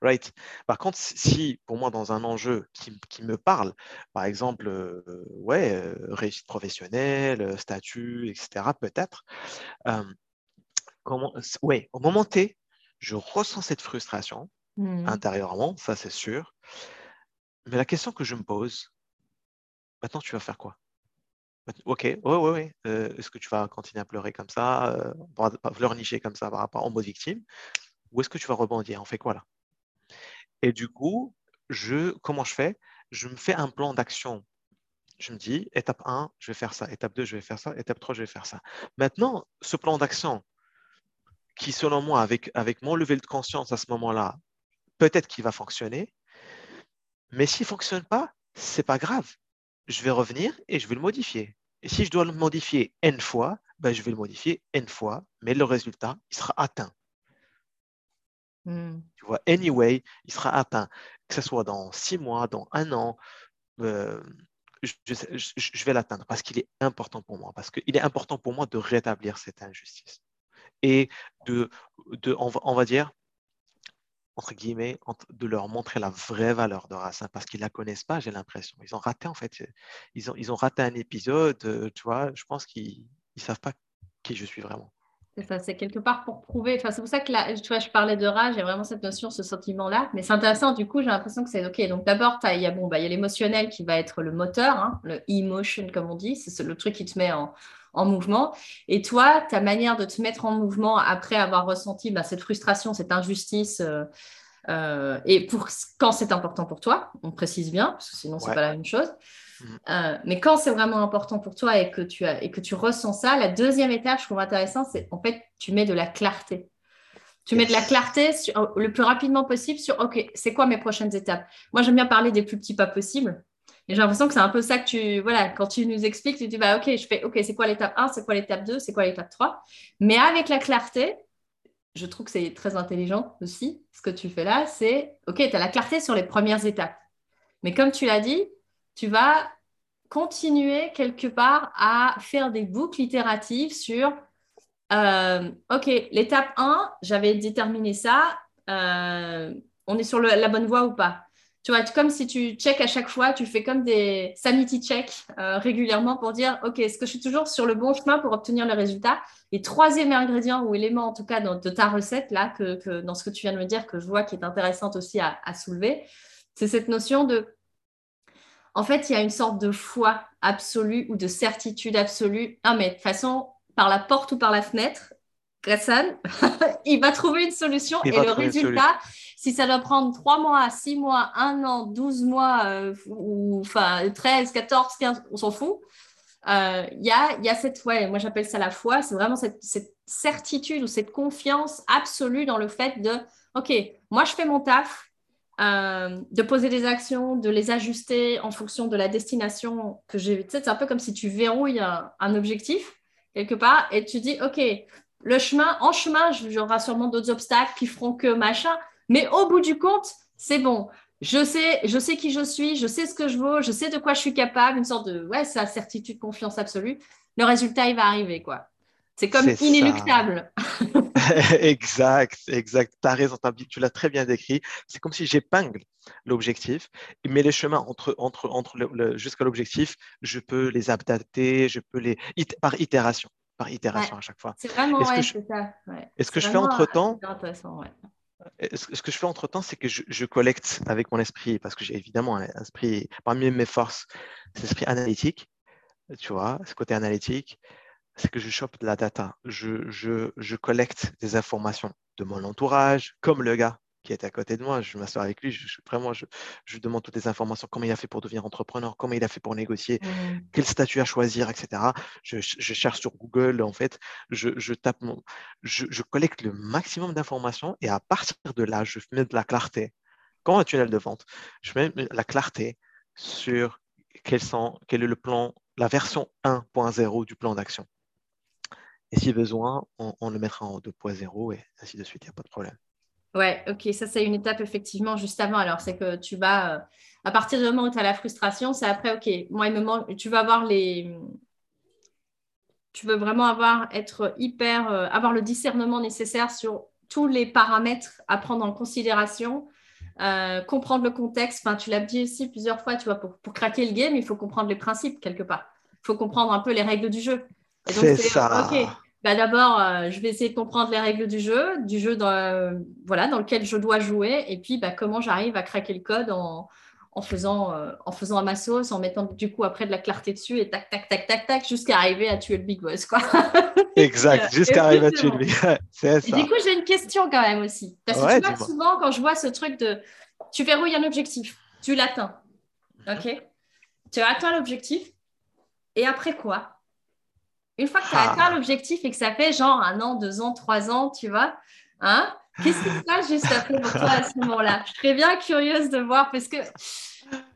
Right. Par contre, si pour moi, dans un enjeu qui, qui me parle, par exemple, euh, ouais, euh, réussite professionnelle, euh, statut, etc., peut-être, comment, ouais, au moment T, je ressens cette frustration mmh. intérieurement, ça c'est sûr. Mais la question que je me pose, maintenant, tu vas faire quoi? Ok, ouais, ouais, ouais. est-ce que tu vas continuer à pleurer comme ça, euh, nicher comme ça par rapport au mot victime, ou est-ce que tu vas rebondir On fait quoi là et du coup, je, comment je fais? Je me fais un plan d'action. Je me dis, étape 1, je vais faire ça. Étape 2, je vais faire ça. Étape 3, je vais faire ça. Maintenant, ce plan d'action, qui selon moi, avec, avec mon level de conscience à ce moment-là, peut-être qu'il va fonctionner. Mais s'il ne fonctionne pas, ce n'est pas grave. Je vais revenir et je vais le modifier. Et si je dois le modifier N fois, ben je vais le modifier N fois, mais le résultat, il sera atteint. Hmm. Tu vois, anyway, il sera atteint, que ce soit dans six mois, dans un an. Euh, je, vais l'atteindre parce qu'il est important pour moi, parce qu'il est important pour moi de rétablir cette injustice et de, de on, va, dire, entre guillemets, de leur montrer la vraie valeur de Racine parce qu'ils ne la connaissent pas, j'ai l'impression. Ils ont raté, en fait, ils ont, ils ont raté un épisode, euh, tu vois, je pense qu'ils ne savent pas qui je suis vraiment. C'est ça, c'est quelque part pour prouver. Enfin, c'est pour ça que là, tu vois, je parlais de rage, il y a vraiment cette notion, ce sentiment-là. Mais c'est intéressant, du coup, j'ai l'impression que c'est OK. Donc d'abord, il y a bon, bah, l'émotionnel qui va être le moteur, hein, le emotion, comme on dit. C'est le truc qui te met en, mouvement. Et toi, ta manière de te mettre en mouvement après avoir ressenti bah, cette frustration, cette injustice, euh, euh, et pour quand c'est important pour toi, on précise bien, parce que sinon, c'est pas la même chose. Mm. Euh, mais quand c'est vraiment important pour toi et que, tu as, et que tu ressens ça, la deuxième étape, je trouve intéressant, c'est en fait, tu mets de la clarté. Tu mets de la clarté le plus rapidement possible sur, OK, c'est quoi mes prochaines étapes? Moi, j'aime bien parler des plus petits pas possibles. Et j'ai l'impression que c'est un peu ça que tu, voilà, quand tu nous expliques, tu dis, bah, OK, je fais, OK, c'est quoi l'étape 1, c'est quoi l'étape 2, c'est quoi l'étape 3 Mais avec la clarté, je trouve que c'est très intelligent aussi, ce que tu fais là, c'est, OK, tu as la clarté sur les premières étapes. Mais comme tu l'as dit, tu vas continuer quelque part à faire des boucles itératives sur euh, OK, l'étape 1, j'avais déterminé ça, euh, on est sur la bonne voie ou pas? Tu vois, comme si tu check à chaque fois, tu fais comme des sanity checks euh, régulièrement pour dire, OK, est-ce que je suis toujours sur le bon chemin pour obtenir le résultat? Et troisième ingrédient ou élément, en tout cas, de ta recette, là, que, dans ce que tu viens de me dire, que je vois qui est intéressante aussi à soulever, c'est cette notion de en fait, il y a une sorte de foi absolue ou de certitude absolue. Ah, mais de toute façon, par la porte ou par la fenêtre, Grayson, <laughs> il va trouver une solution et le résultat, si ça doit prendre 3 mois, 6 mois, 1 an, 12 mois, euh, ou enfin 13, 14, 15, on s'en fout. Euh, il y, a, y, a, cette, ouais, moi j'appelle ça la foi, c'est vraiment cette, cette, certitude ou cette confiance absolue dans le fait de, OK, moi je fais mon taf, euh, de poser des actions, de les ajuster en fonction de la destination que j'ai. Tu sais, c'est un peu comme si tu verrouilles un, objectif quelque part et tu dis, OK, le chemin, en chemin, j'aurai sûrement d'autres obstacles qui feront que machin, mais au bout du compte, c'est bon. je sais, je sais qui je suis, je sais ce que je vaux, je sais de quoi je suis capable, une sorte de ouais, certitude, confiance absolue. Le résultat, il va arriver, quoi. C'est comme inéluctable. <laughs> exact, exact. Tu as raison, tu l'as très bien décrit. C'est comme si j'épingle l'objectif, mais les chemins entre, entre, entre le, jusqu'à l'objectif, je peux les adapter, je peux les par itération, par itération à chaque fois. C'est vraiment est-ce que je, ça. Est-ce que je fais entre temps ce que je fais entre temps, c'est que je, collecte avec mon esprit, parce que j'ai évidemment un esprit, parmi mes forces, c'est l'esprit analytique, tu vois, ce côté analytique c'est que je chope de la data. Je, je, je, collecte des informations de mon entourage, comme le gars qui est à côté de moi. Je m'assois avec lui, je, vraiment, je, je, demande toutes les informations, comment il a fait pour devenir entrepreneur, comment il a fait pour négocier, mmh. quel statut à choisir, etc. Je, cherche sur Google, en fait, je, tape mon, je, collecte le maximum d'informations et à partir de là, je mets de la clarté. Comme un tunnel de vente, je mets la clarté sur quels sont, quel est le plan, la version 1.0 du plan d'action. Et si besoin, on, le mettra en 2.0 et ainsi de suite, il n'y a pas de problème. Ouais, ok, ça c'est une étape effectivement juste avant. Alors c'est que tu vas, euh, à partir du moment où tu as la frustration, c'est après, ok, moi il me manque, tu vas avoir les, tu veux vraiment avoir, être hyper, euh, avoir le discernement nécessaire sur tous les paramètres à prendre en considération, euh, comprendre le contexte. Tu l'as dit aussi plusieurs fois, tu vois, pour, pour craquer le game, il faut comprendre les principes quelque part. Il faut comprendre un peu les règles du jeu. C'est ça. Ok, bah d'abord, euh, je vais essayer de comprendre les règles du jeu, du jeu dans, euh, voilà, dans lequel je dois jouer, et puis bah, comment j'arrive à craquer le code en, en faisant, euh, en faisant à ma sauce, en mettant du coup après de la clarté dessus, et tac, tac, tac, tac, tac, jusqu'à arriver à tuer le big boss. Quoi. <laughs> exact, jusqu'à arriver à tuer le big boss. <laughs> Ça. du coup, j'ai une question quand même aussi. Parce que tu vois, souvent, quand je vois ce truc de tu verrouilles un objectif, tu l'atteins. OK? Tu as atteint l'objectif, et après quoi? Une fois que tu as atteint ah. l'objectif et que ça fait genre un an, deux ans, trois ans, tu vois, hein, qu'est-ce qui se passe juste après pour toi à ce moment-là? Je serais bien curieuse de voir parce que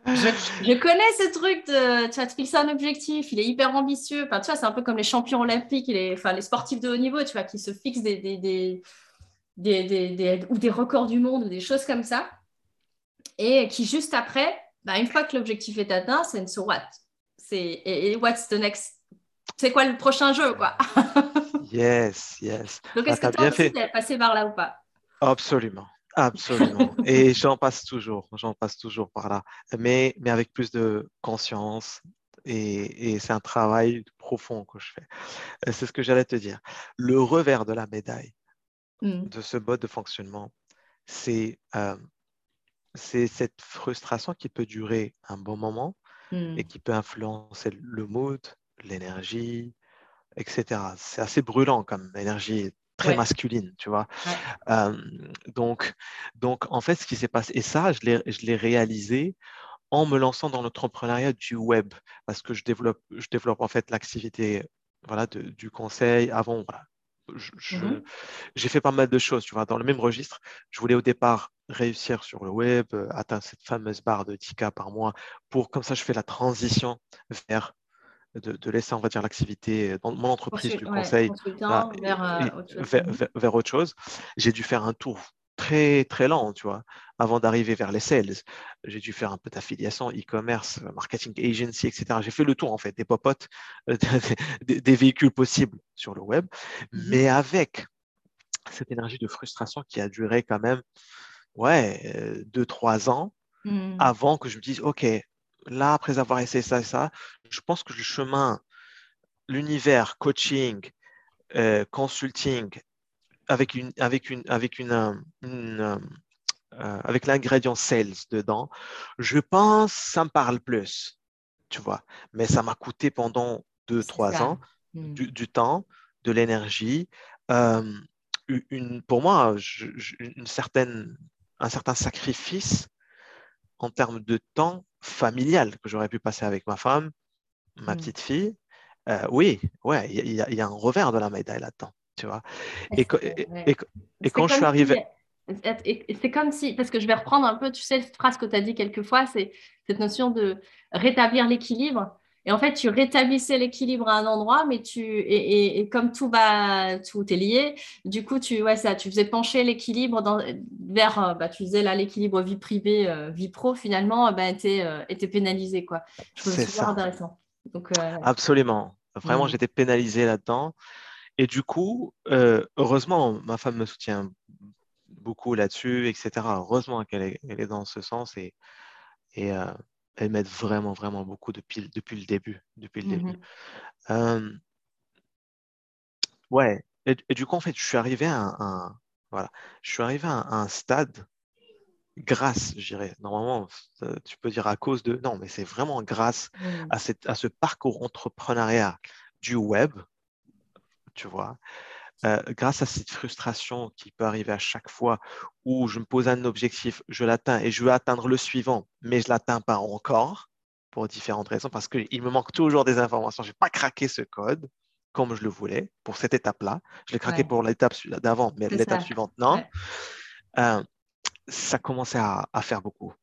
je, connais ce truc de, tu vas te fixer un objectif, il est hyper ambitieux. Enfin, tu vois, c'est un peu comme les champions olympiques, les, enfin, les sportifs de haut niveau, tu vois, qui se fixent des, des, des, des, ou des records du monde ou des choses comme ça. Et qui juste après, bah, une fois que l'objectif est atteint, c'est une so what C'est et what's the next c'est quoi le prochain jeu, quoi? <laughs> yes, yes. Donc, est-ce ah, que tu es passé par là ou pas? Absolument. Absolument. <laughs> Et j'en passe toujours, j'en passe toujours par là, mais, mais avec plus de conscience. Et, et c'est un travail profond que je fais. Euh, c'est ce que j'allais te dire. Le revers de la médaille hmm. de ce mode de fonctionnement, c'est euh, cette frustration qui peut durer un bon moment hmm. et qui peut influencer le mood, l'énergie, etc. C'est assez brûlant comme énergie très masculine, tu vois. donc, donc, en fait, ce qui s'est passé, et ça, je l'ai réalisé en me lançant dans l'entrepreneuriat du web, parce que je développe, je développe en fait l'activité voilà, du conseil. Avant, voilà, mmh j'ai fait pas mal de choses, tu vois, dans le même registre. Je voulais au départ réussir sur le web, atteindre cette fameuse barre de 10K par mois, pour comme ça, je fais la transition vers de, laisser, on va dire, l'activité dans mon entreprise du conseil vers, euh, vers, autre chose. J'ai dû faire un tour très, très lent, tu vois, avant d'arriver vers les sales. J'ai dû faire un peu d'affiliation, e-commerce, marketing agency, etc. J'ai fait le tour, en fait, des popotes, euh, des, véhicules possibles sur le web, mmh mais avec cette énergie de frustration qui a duré quand même, ouais, euh, deux, trois ans, mmh. avant que je me dise, OK, là, après avoir essayé ça et ça, je pense que le chemin, l'univers coaching, euh, consulting, avec une, avec une, avec une, euh, euh, avec l'ingrédient sales dedans, je pense que ça me parle plus, tu vois. Mais ça m'a coûté pendant deux, trois ans hmm. du, temps, de l'énergie. une, pour moi, une certaine, un certain sacrifice en termes de temps familial que j'aurais pu passer avec ma femme, ma mmh. petite fille, euh, oui, ouais, il y, a un revers de la médaille là-dedans, tu vois. Et, quand je suis arrivé... C'est comme si, parce que je vais reprendre un peu, tu sais, cette phrase que tu as dit quelquefois, c'est cette notion de rétablir l'équilibre. Et en fait, tu rétablissais l'équilibre à un endroit, mais tu et, comme tout va, tout est lié, du coup, tu ouais ça, tu faisais pencher l'équilibre vers, euh, bah, tu disais là l'équilibre vie privée, euh, vie pro finalement, bah, était, euh, était pénalisé quoi. Je trouve ça intéressant. Donc, Absolument. Vraiment, mm. j'étais pénalisé là-dedans. Et du coup, heureusement, ma femme me soutient beaucoup là-dessus, etc. Heureusement qu'elle est, est, dans ce sens et, et elle m'aide vraiment, vraiment beaucoup depuis, depuis le début. Depuis le début. Mmh ouais. Et, du coup, en fait, je suis arrivé à un, voilà, je suis arrivé à un, stade grâce, je dirais. Normalement, tu peux dire à cause de. Non, mais c'est vraiment grâce mmh. à, cette, à ce parcours entrepreneuriat du web, tu vois, euh, grâce à cette frustration qui peut arriver à chaque fois où je me pose un objectif, je l'atteins et je veux atteindre le suivant, mais je ne l'atteins pas encore pour différentes raisons, parce qu'il me manque toujours des informations. Je n'ai pas craqué ce code comme je le voulais pour cette étape-là. Je l'ai craqué pour l'étape d'avant, mais l'étape suivante, non. Euh, ça commençait à, à, faire beaucoup.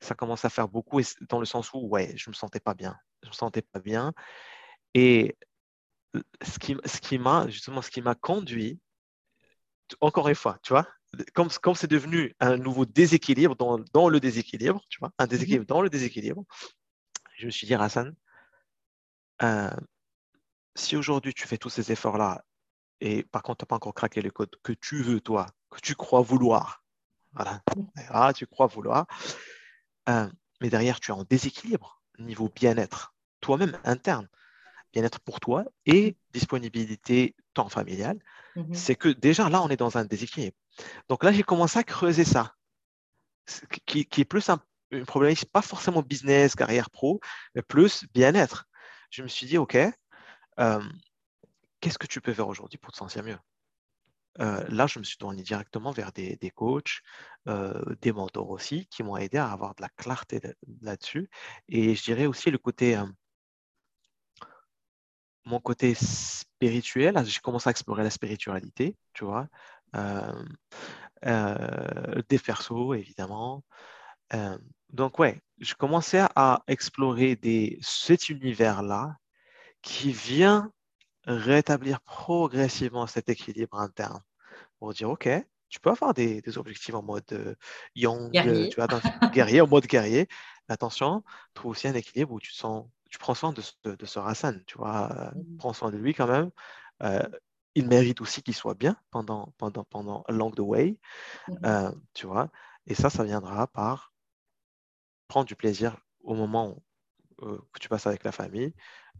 Ça commençait à faire beaucoup dans le sens où, ouais, je ne me sentais pas bien. Je ne me sentais pas bien. Et ce qui, ce qui m'a justement ce qui m'a conduit, encore une fois, tu vois, comme comme c'est devenu un nouveau déséquilibre dans, dans, le déséquilibre, tu vois, un déséquilibre mhm. dans le déséquilibre, je me suis dit, Hassan, euh, si aujourd'hui tu fais tous ces efforts-là et par contre tu n'as pas encore craqué le code que tu veux toi, que tu crois vouloir, voilà, ah, tu crois vouloir, euh, mais derrière tu es en déséquilibre niveau bien-être, toi-même interne bien-être pour toi et disponibilité temps familial, mhm. c'est que déjà là, on est dans un déséquilibre. Donc là, j'ai commencé à creuser ça, qui, est plus un, une problématique, pas forcément business, carrière pro, mais plus bien-être. Je me suis dit, OK, euh, qu'est-ce que tu peux faire aujourd'hui pour te sentir mieux? Euh, là, je me suis tourné directement vers des, des coachs, euh, des mentors aussi, qui m'ont aidé à avoir de la clarté là-dessus. Et je dirais aussi le côté mon côté spirituel, j'ai commencé à explorer la spiritualité, tu vois, euh, euh, des persos, évidemment. Euh, donc, ouais, je commençais à explorer des, cet univers-là qui vient rétablir progressivement cet équilibre interne pour dire, OK, tu peux avoir des, objectifs en mode young, tu vois, <laughs> guerrier, en mode guerrier. Attention, trouve aussi un équilibre où tu te sens tu prends soin de, de, ce Rassan, tu vois, euh, mmh. prends soin de lui quand même. Euh, il mérite aussi qu'il soit bien pendant, pendant, pendant Along the Way, mmh euh, tu vois. Et ça, ça viendra par prendre du plaisir au moment que tu passes avec la famille,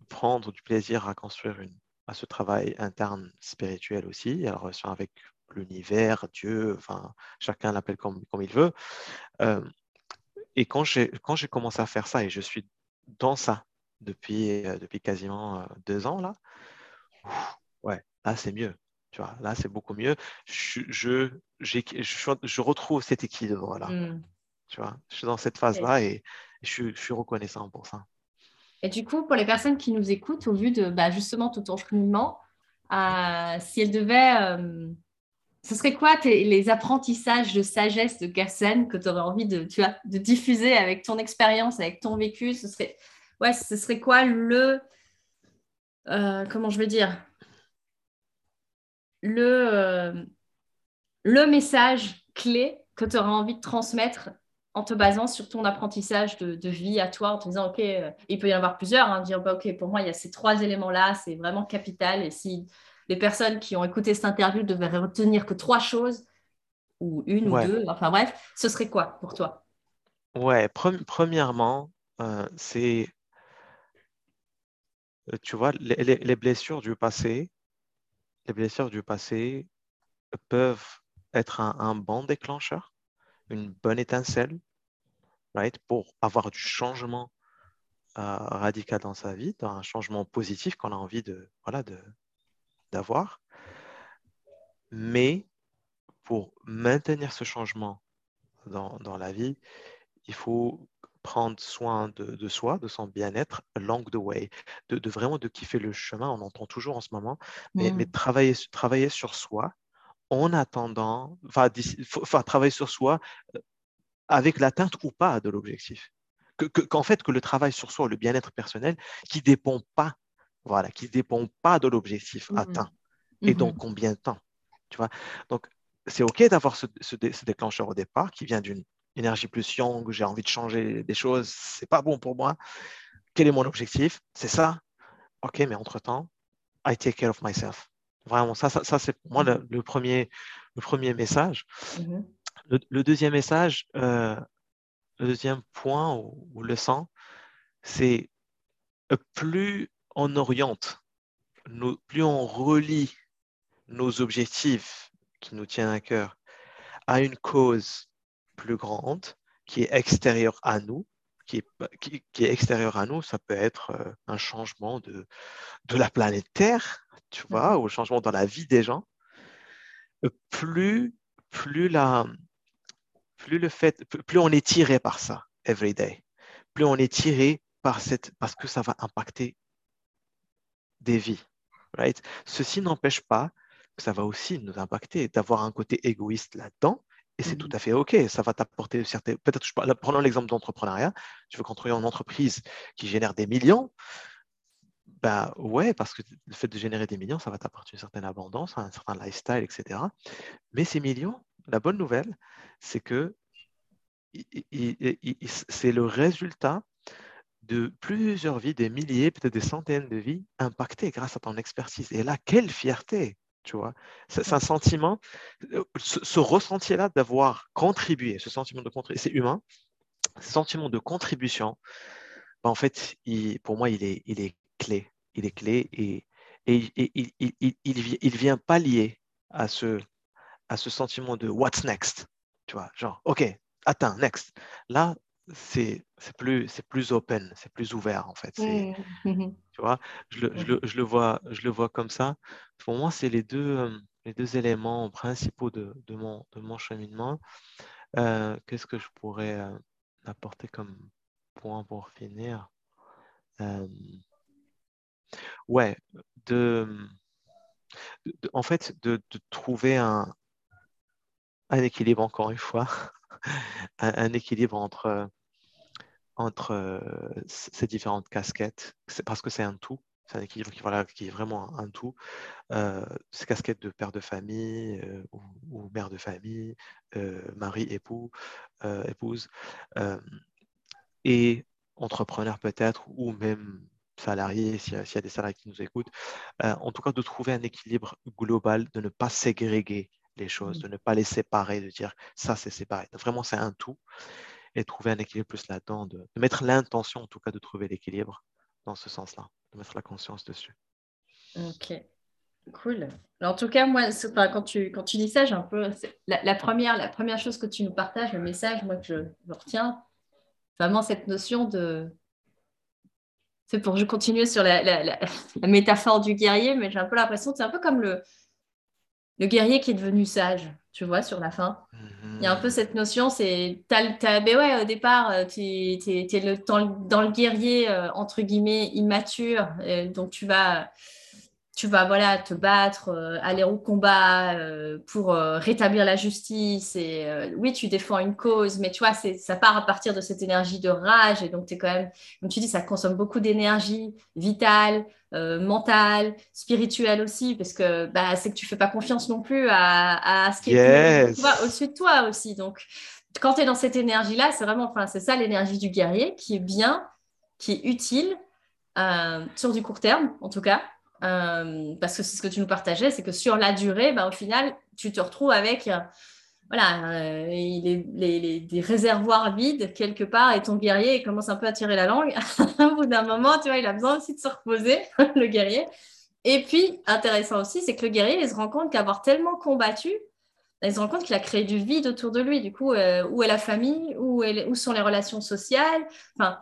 prendre du plaisir à construire une, à ce travail interne spirituel aussi, à la relation avec l'univers, Dieu, enfin, chacun l'appelle comme, comme il veut. et quand j'ai, quand j'ai commencé à faire ça, et je suis dans ça depuis, euh, depuis quasiment euh, deux ans, là, ouais, là, c'est mieux. Tu vois, là, c'est beaucoup mieux. Je, je, je, retrouve cet équilibre-là. Mmh. Tu vois, je suis dans cette phase-là et je, suis reconnaissant pour ça. Et du coup, pour les personnes qui nous écoutent, au vu de bah, justement tout ton cheminement, euh, si elles devaient. ce serait quoi les apprentissages de sagesse de Gassan que tu aurais envie de, tu vois, de diffuser avec ton expérience, avec ton vécu? Ce serait ouais, ce serait quoi le. Euh, comment je veux dire? Le, euh, le message clé que tu auras envie de transmettre en te basant sur ton apprentissage de, vie à toi, en te disant, OK, euh, il peut y en avoir plusieurs, hein, dire, bah, OK, pour moi, il y a ces trois éléments-là, c'est vraiment capital. Et si les personnes qui ont écouté cette interview devaient retenir que trois choses, ou une ou deux, enfin bref, ce serait quoi pour toi? Ouais, premièrement, c'est tu vois, les, blessures du passé, les blessures du passé peuvent être un, bon déclencheur, une bonne étincelle, right, pour avoir du changement euh, radical dans sa vie, un changement positif qu'on a envie de, voilà, de, d'avoir. Mais pour maintenir ce changement dans, dans la vie, il faut prendre soin de, soi, de son bien-être, along the way, de, vraiment de kiffer le chemin, on entend toujours en ce moment, mais, mais mmh. travailler, travailler sur soi en attendant, enfin, travailler sur soi euh, avec l'atteinte ou pas de l'objectif. qu'en fait, que le travail sur soi, le bien-être personnel, qui ne dépend pas, voilà, qui dépend pas de l'objectif mmh. atteint. Et donc, combien de temps tu vois? Donc, c'est OK d'avoir ce, déclencheur au départ qui vient d'une énergie plus young, j'ai envie de changer des choses, c'est pas bon pour moi. Quel est mon objectif? C'est ça. OK, mais entre-temps, I take care of myself. Vraiment, ça, ça, c'est pour moi le, premier, le premier message. Mmh le, deuxième message, euh, le deuxième point ou, ou leçon, c'est plus on oriente, plus on relie nos objectifs qui nous tiennent à cœur à une cause plus grande qui est extérieure à nous, qui est, qui, est extérieure à nous, ça peut être euh, un changement de, de la planète Terre, tu vois, ou un changement dans la vie des gens, euh, plus, plus, la, plus le fait, plus on est tiré par ça every day, plus on est tiré par cette, parce que ça va impacter des vies. Right? Ceci n'empêche pas que ça va aussi nous impacter, d'avoir un côté égoïste là-dedans. Et c'est tout mmh à fait OK. Ça va t'apporter certaines. Peut-être, prenons l'exemple d'entrepreneuriat. Tu veux construire une entreprise qui génère des millions. Ben ouais, parce que le fait de générer des millions, ça va t'apporter une certaine abondance, un certain lifestyle, etc. Mais ces millions, la bonne nouvelle, c'est que c'est le résultat de plusieurs vies, des milliers, peut-être des centaines de vies impactées grâce à ton expertise. Et là, quelle fierté, tu vois? C'est un sentiment, euh, ce, ressenti-là d'avoir contribué, ce sentiment de contribution, c'est humain, ce sentiment de contribution, ben, en fait, pour moi, il est, il est clé. Il est clé et, et, il, il, il, vient pallier à ce, à ce sentiment de what's next, tu vois, genre, OK, attends, next. Là, c'est plus, plus open, c'est plus ouvert en fait. Mmh. <laughs> Tu vois, je le, je, le, je le, vois, je le vois comme ça. Pour moi, c'est les deux, euh, les deux éléments principaux de, de, mon, de mon cheminement. Euh, qu'est-ce que je pourrais euh, apporter comme point pour finir? Ouais, de, en fait, de, de trouver un, un équilibre encore une fois <laughs> un, équilibre entre, entre euh, ces différentes casquettes, parce que c'est un tout. C'est un équilibre qui, voilà, qui est vraiment un tout. Euh, ces casquettes de père de famille euh, ou, mère de famille, mari, époux, épouse, et entrepreneur peut-être, ou même salarié, s'il y, a des salariés qui nous écoutent, en tout cas de trouver un équilibre global, de ne pas ségréguer les choses, mmh. de ne pas les séparer, de dire ça c'est séparé. Vraiment, c'est un tout. Et trouver un équilibre plus là-dedans, de, mettre l'intention en tout cas de trouver l'équilibre dans ce sens-là, de mettre la conscience dessus. Ok, cool. en tout cas, moi, quand, tu, quand tu dis ça, j'ai un peu. La, première, la première chose que tu nous partages, le message, moi, que je, retiens, vraiment cette notion de. C'est pour continuer sur la, <laughs> la, métaphore du guerrier, mais j'ai un peu l'impression que c'est un peu comme le, le guerrier qui est devenu sage, tu vois, sur la fin. Il y a un peu cette notion, c'est. Ben ouais, au départ, euh, tu es, le, dans, le guerrier, euh, entre guillemets, immature. Euh, donc, tu vas tu vas voilà te battre, euh, aller au combat euh, pour euh, rétablir la justice. Et oui, tu défends une cause, mais tu vois, ça part à partir de cette énergie de rage. Et donc, tu es quand même, comme tu dis, ça consomme beaucoup d'énergie vitale, mentale, spirituelle aussi, parce que bah, c'est que tu fais pas confiance non plus à, ce qui est au-dessus de toi aussi. Donc, quand tu es dans cette énergie-là, c'est vraiment, enfin, c'est ça l'énergie du guerrier qui est bien, qui est utile. sur du court terme, en tout cas, euh, parce que c'est ce que tu nous partageais, c'est que sur la durée, bah, au final, tu te retrouves avec euh, voilà, euh, les, des réservoirs vides quelque part et ton guerrier commence un peu à tirer la langue. <laughs> au bout d'un moment, tu vois, il a besoin aussi de se reposer, <laughs> le guerrier. Et puis, intéressant aussi, c'est que le guerrier, il se rend compte qu'avoir tellement combattu, il se rend compte qu'il a créé du vide autour de lui. Du coup, où est la famille? Où, où sont les relations sociales? Enfin,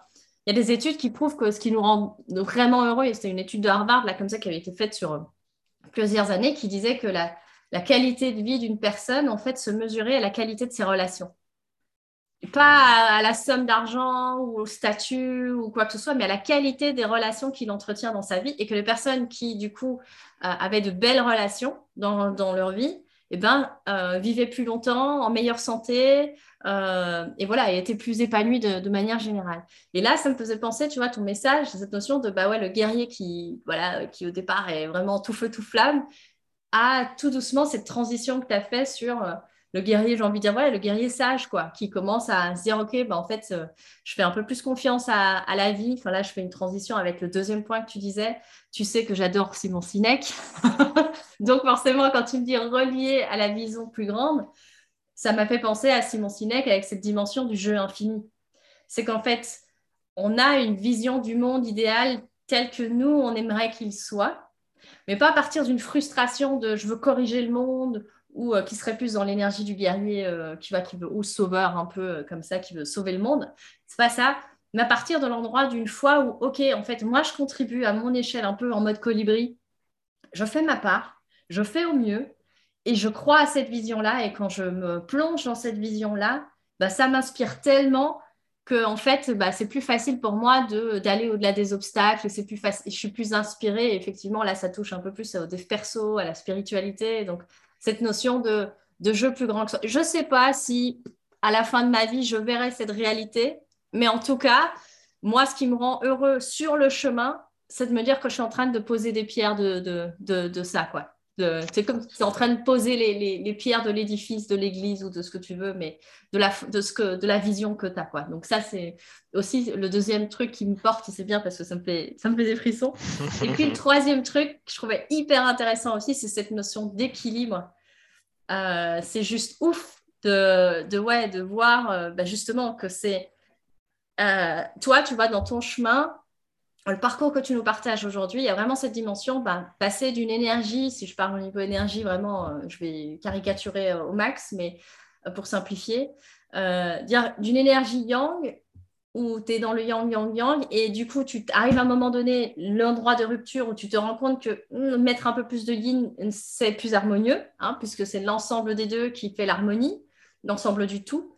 il y a des études qui prouvent que ce qui nous rend vraiment heureux, et c'était une étude de Harvard, là, comme ça, qui avait été faite sur euh, plusieurs années, qui disait que la, qualité de vie d'une personne, en fait, se mesurait à la qualité de ses relations. Pas à, la somme d'argent ou au statut ou quoi que ce soit, mais à la qualité des relations qu'il entretient dans sa vie. Et que les personnes qui, du coup, euh, avaient de belles relations dans, leur vie, eh ben, euh, vivait plus longtemps, en meilleure santé, euh, et voilà, et était plus épanoui de, manière générale. Et là, ça me faisait penser, tu vois, ton message, cette notion de bah ouais, le guerrier qui, voilà, qui au départ est vraiment tout feu, tout flamme, a tout doucement cette transition que tu as fait sur euh, le guerrier, j'ai envie de dire, ouais, le guerrier sage, quoi, qui commence à se dire, OK, bah, en fait, je fais un peu plus confiance à, à, la vie. Enfin, là, je fais une transition avec le deuxième point que tu disais. Tu sais que j'adore Simon Sinek. <laughs> Donc forcément, quand tu me dis relié à la vision plus grande, ça m'a fait penser à Simon Sinek avec cette dimension du jeu infini. C'est qu'en fait, on a une vision du monde idéal tel que nous, on aimerait qu'il soit, mais pas à partir d'une frustration de je veux corriger le monde ou euh, qui serait plus dans l'énergie du guerrier euh, qui va qui veut ou sauveur un peu euh, comme ça qui veut sauver le monde. C'est pas ça, mais à partir de l'endroit d'une fois où ok en fait moi je contribue à mon échelle un peu en mode colibri, je fais ma part je fais au mieux et je crois à cette vision-là. Et quand je me plonge dans cette vision-là, bah, ça m'inspire tellement que en fait, bah, c'est plus facile pour moi d'aller au-delà des obstacles. C'est plus facile, je suis plus inspirée. effectivement, là, ça touche un peu plus au dev perso, à la spiritualité. Donc, cette notion de, de jeu plus grand que soi. Je ne sais pas si à la fin de ma vie, je verrai cette réalité, mais en tout cas, moi, ce qui me rend heureux sur le chemin, c'est de me dire que je suis en train de poser des pierres de, de, de, de ça, quoi c'est comme tu es en train de poser les, pierres de l'édifice, de l'église ou de ce que tu veux, mais de la, de ce que, de la vision que tu as. Quoi. Donc ça, c'est aussi le deuxième truc qui me porte, c'est bien parce que ça me, fait, ça me fait des frissons. Et puis le troisième truc que je trouvais hyper intéressant aussi, c'est cette notion d'équilibre. Euh, c'est juste ouf de, de, ouais, de voir euh, bah, justement que c'est... Euh, toi, tu vas dans ton chemin, le parcours que tu nous partages aujourd'hui, il y a vraiment cette dimension, ben, passer d'une énergie, si je parle au niveau énergie, vraiment, euh, je vais caricaturer euh, au max, mais euh, pour simplifier, d'une énergie yang, où tu es dans le yang, yang, yang, et du coup, tu arrives à un moment donné, l'endroit de rupture où tu te rends compte que hmm, mettre un peu plus de yin, c'est plus harmonieux, hein, puisque c'est l'ensemble des deux qui fait l'harmonie, l'ensemble du tout,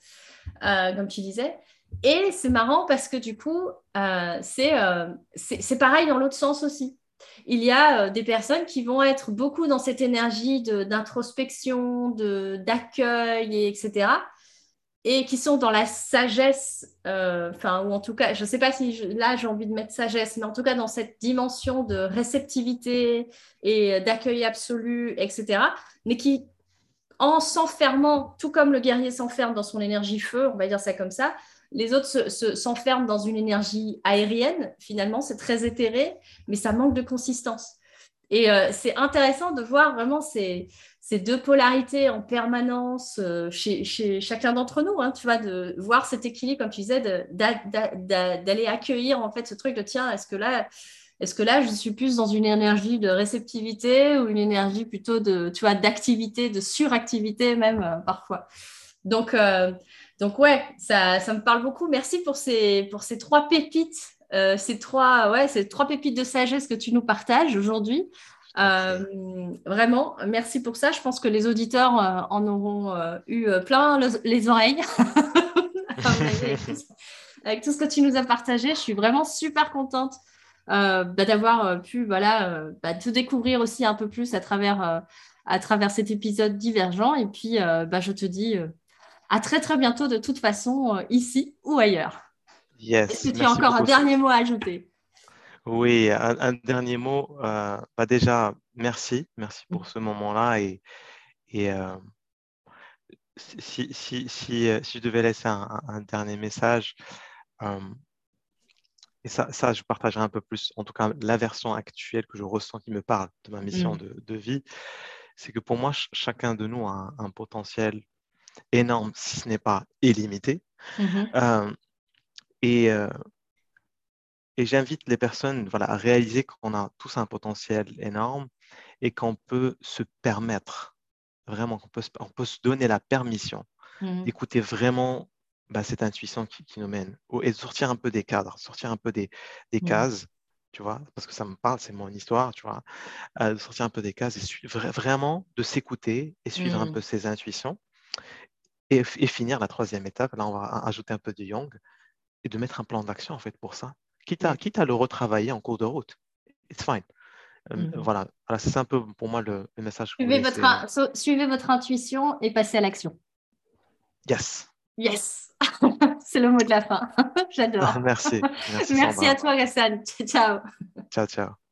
comme tu disais. Et c'est marrant parce que du coup, euh, euh, c'est pareil dans l'autre sens aussi. Il y a euh, des personnes qui vont être beaucoup dans cette énergie d'introspection, d'accueil, etc. Et qui sont dans la sagesse, enfin, ou en tout cas, je ne sais pas si là j'ai envie de mettre sagesse, mais en tout cas dans cette dimension de réceptivité et d'accueil absolu, etc. Mais qui, en s'enfermant, tout comme le guerrier s'enferme dans son énergie feu, on va dire ça comme ça, les autres s'enferment dans une énergie aérienne, finalement, c'est très éthéré, mais ça manque de consistance. Et euh, c'est intéressant de voir vraiment ces, deux polarités en permanence euh, chez, chacun d'entre nous, hein, tu vois, de voir cet équilibre, comme tu disais, d'aller accueillir en fait ce truc de tiens, est-ce que là, est-ce que là, je suis plus dans une énergie de réceptivité ou une énergie plutôt de, tu vois, d'activité, de suractivité même euh, parfois. Donc, donc ouais, ça, ça, me parle beaucoup. Merci pour ces, pour ces trois pépites, euh, ces, trois, ouais, ces trois pépites de sagesse que tu nous partages aujourd'hui. Euh, vraiment, merci pour ça. Je pense que les auditeurs euh, en auront eu plein les oreilles <laughs> avec, tout, ce que tu nous as partagé. Je suis vraiment super contente bah, d'avoir pu voilà, bah, te découvrir aussi un peu plus à travers, à travers cet épisode divergent. Et puis, bah, je te dis à très très bientôt de toute façon, euh, ici ou ailleurs. Yes, Est-ce que tu as encore un dernier mot à ajouter? Oui, un, dernier mot. Euh, bah déjà, merci. Merci pour ce moment-là. Et, et euh, si, si, si, si, je devais laisser un, dernier message, et ça, ça, je partagerai un peu plus, en tout cas, la version actuelle que je ressens qui me parle de ma mission mm. de, de, vie, c'est que pour moi, chacun de nous a un potentiel énorme, si ce n'est pas illimité. Mm-hmm. Euh, et, euh, et j'invite les personnes voilà, à réaliser qu'on a tous un potentiel énorme et qu'on peut se permettre, vraiment, qu'on peut, on peut se donner la permission mm-hmm. d'écouter vraiment bah, cette intuition qui, nous mène et de sortir un peu des cadres, sortir un peu des, des mm-hmm. cases tu vois, parce que ça me parle, c'est mon histoire, tu vois, euh, de sortir un peu des cases et vraiment de s'écouter et suivre un peu ses intuitions et, finir la troisième étape. Là, on va ajouter un peu de Young et de mettre un plan d'action en fait pour ça. Quitte à, quitte à le retravailler en cours de route. It's fine. Euh, mm-hmm. Voilà, voilà c'est un peu pour moi le, message. Suivez votre, suivez votre intuition et passez à l'action. Yes. Yes. <laughs> c'est le mot de la fin. <laughs> J'adore. Ah, merci. Merci, <laughs> Merci à toi, Gassan. Ciao. Ciao, ciao.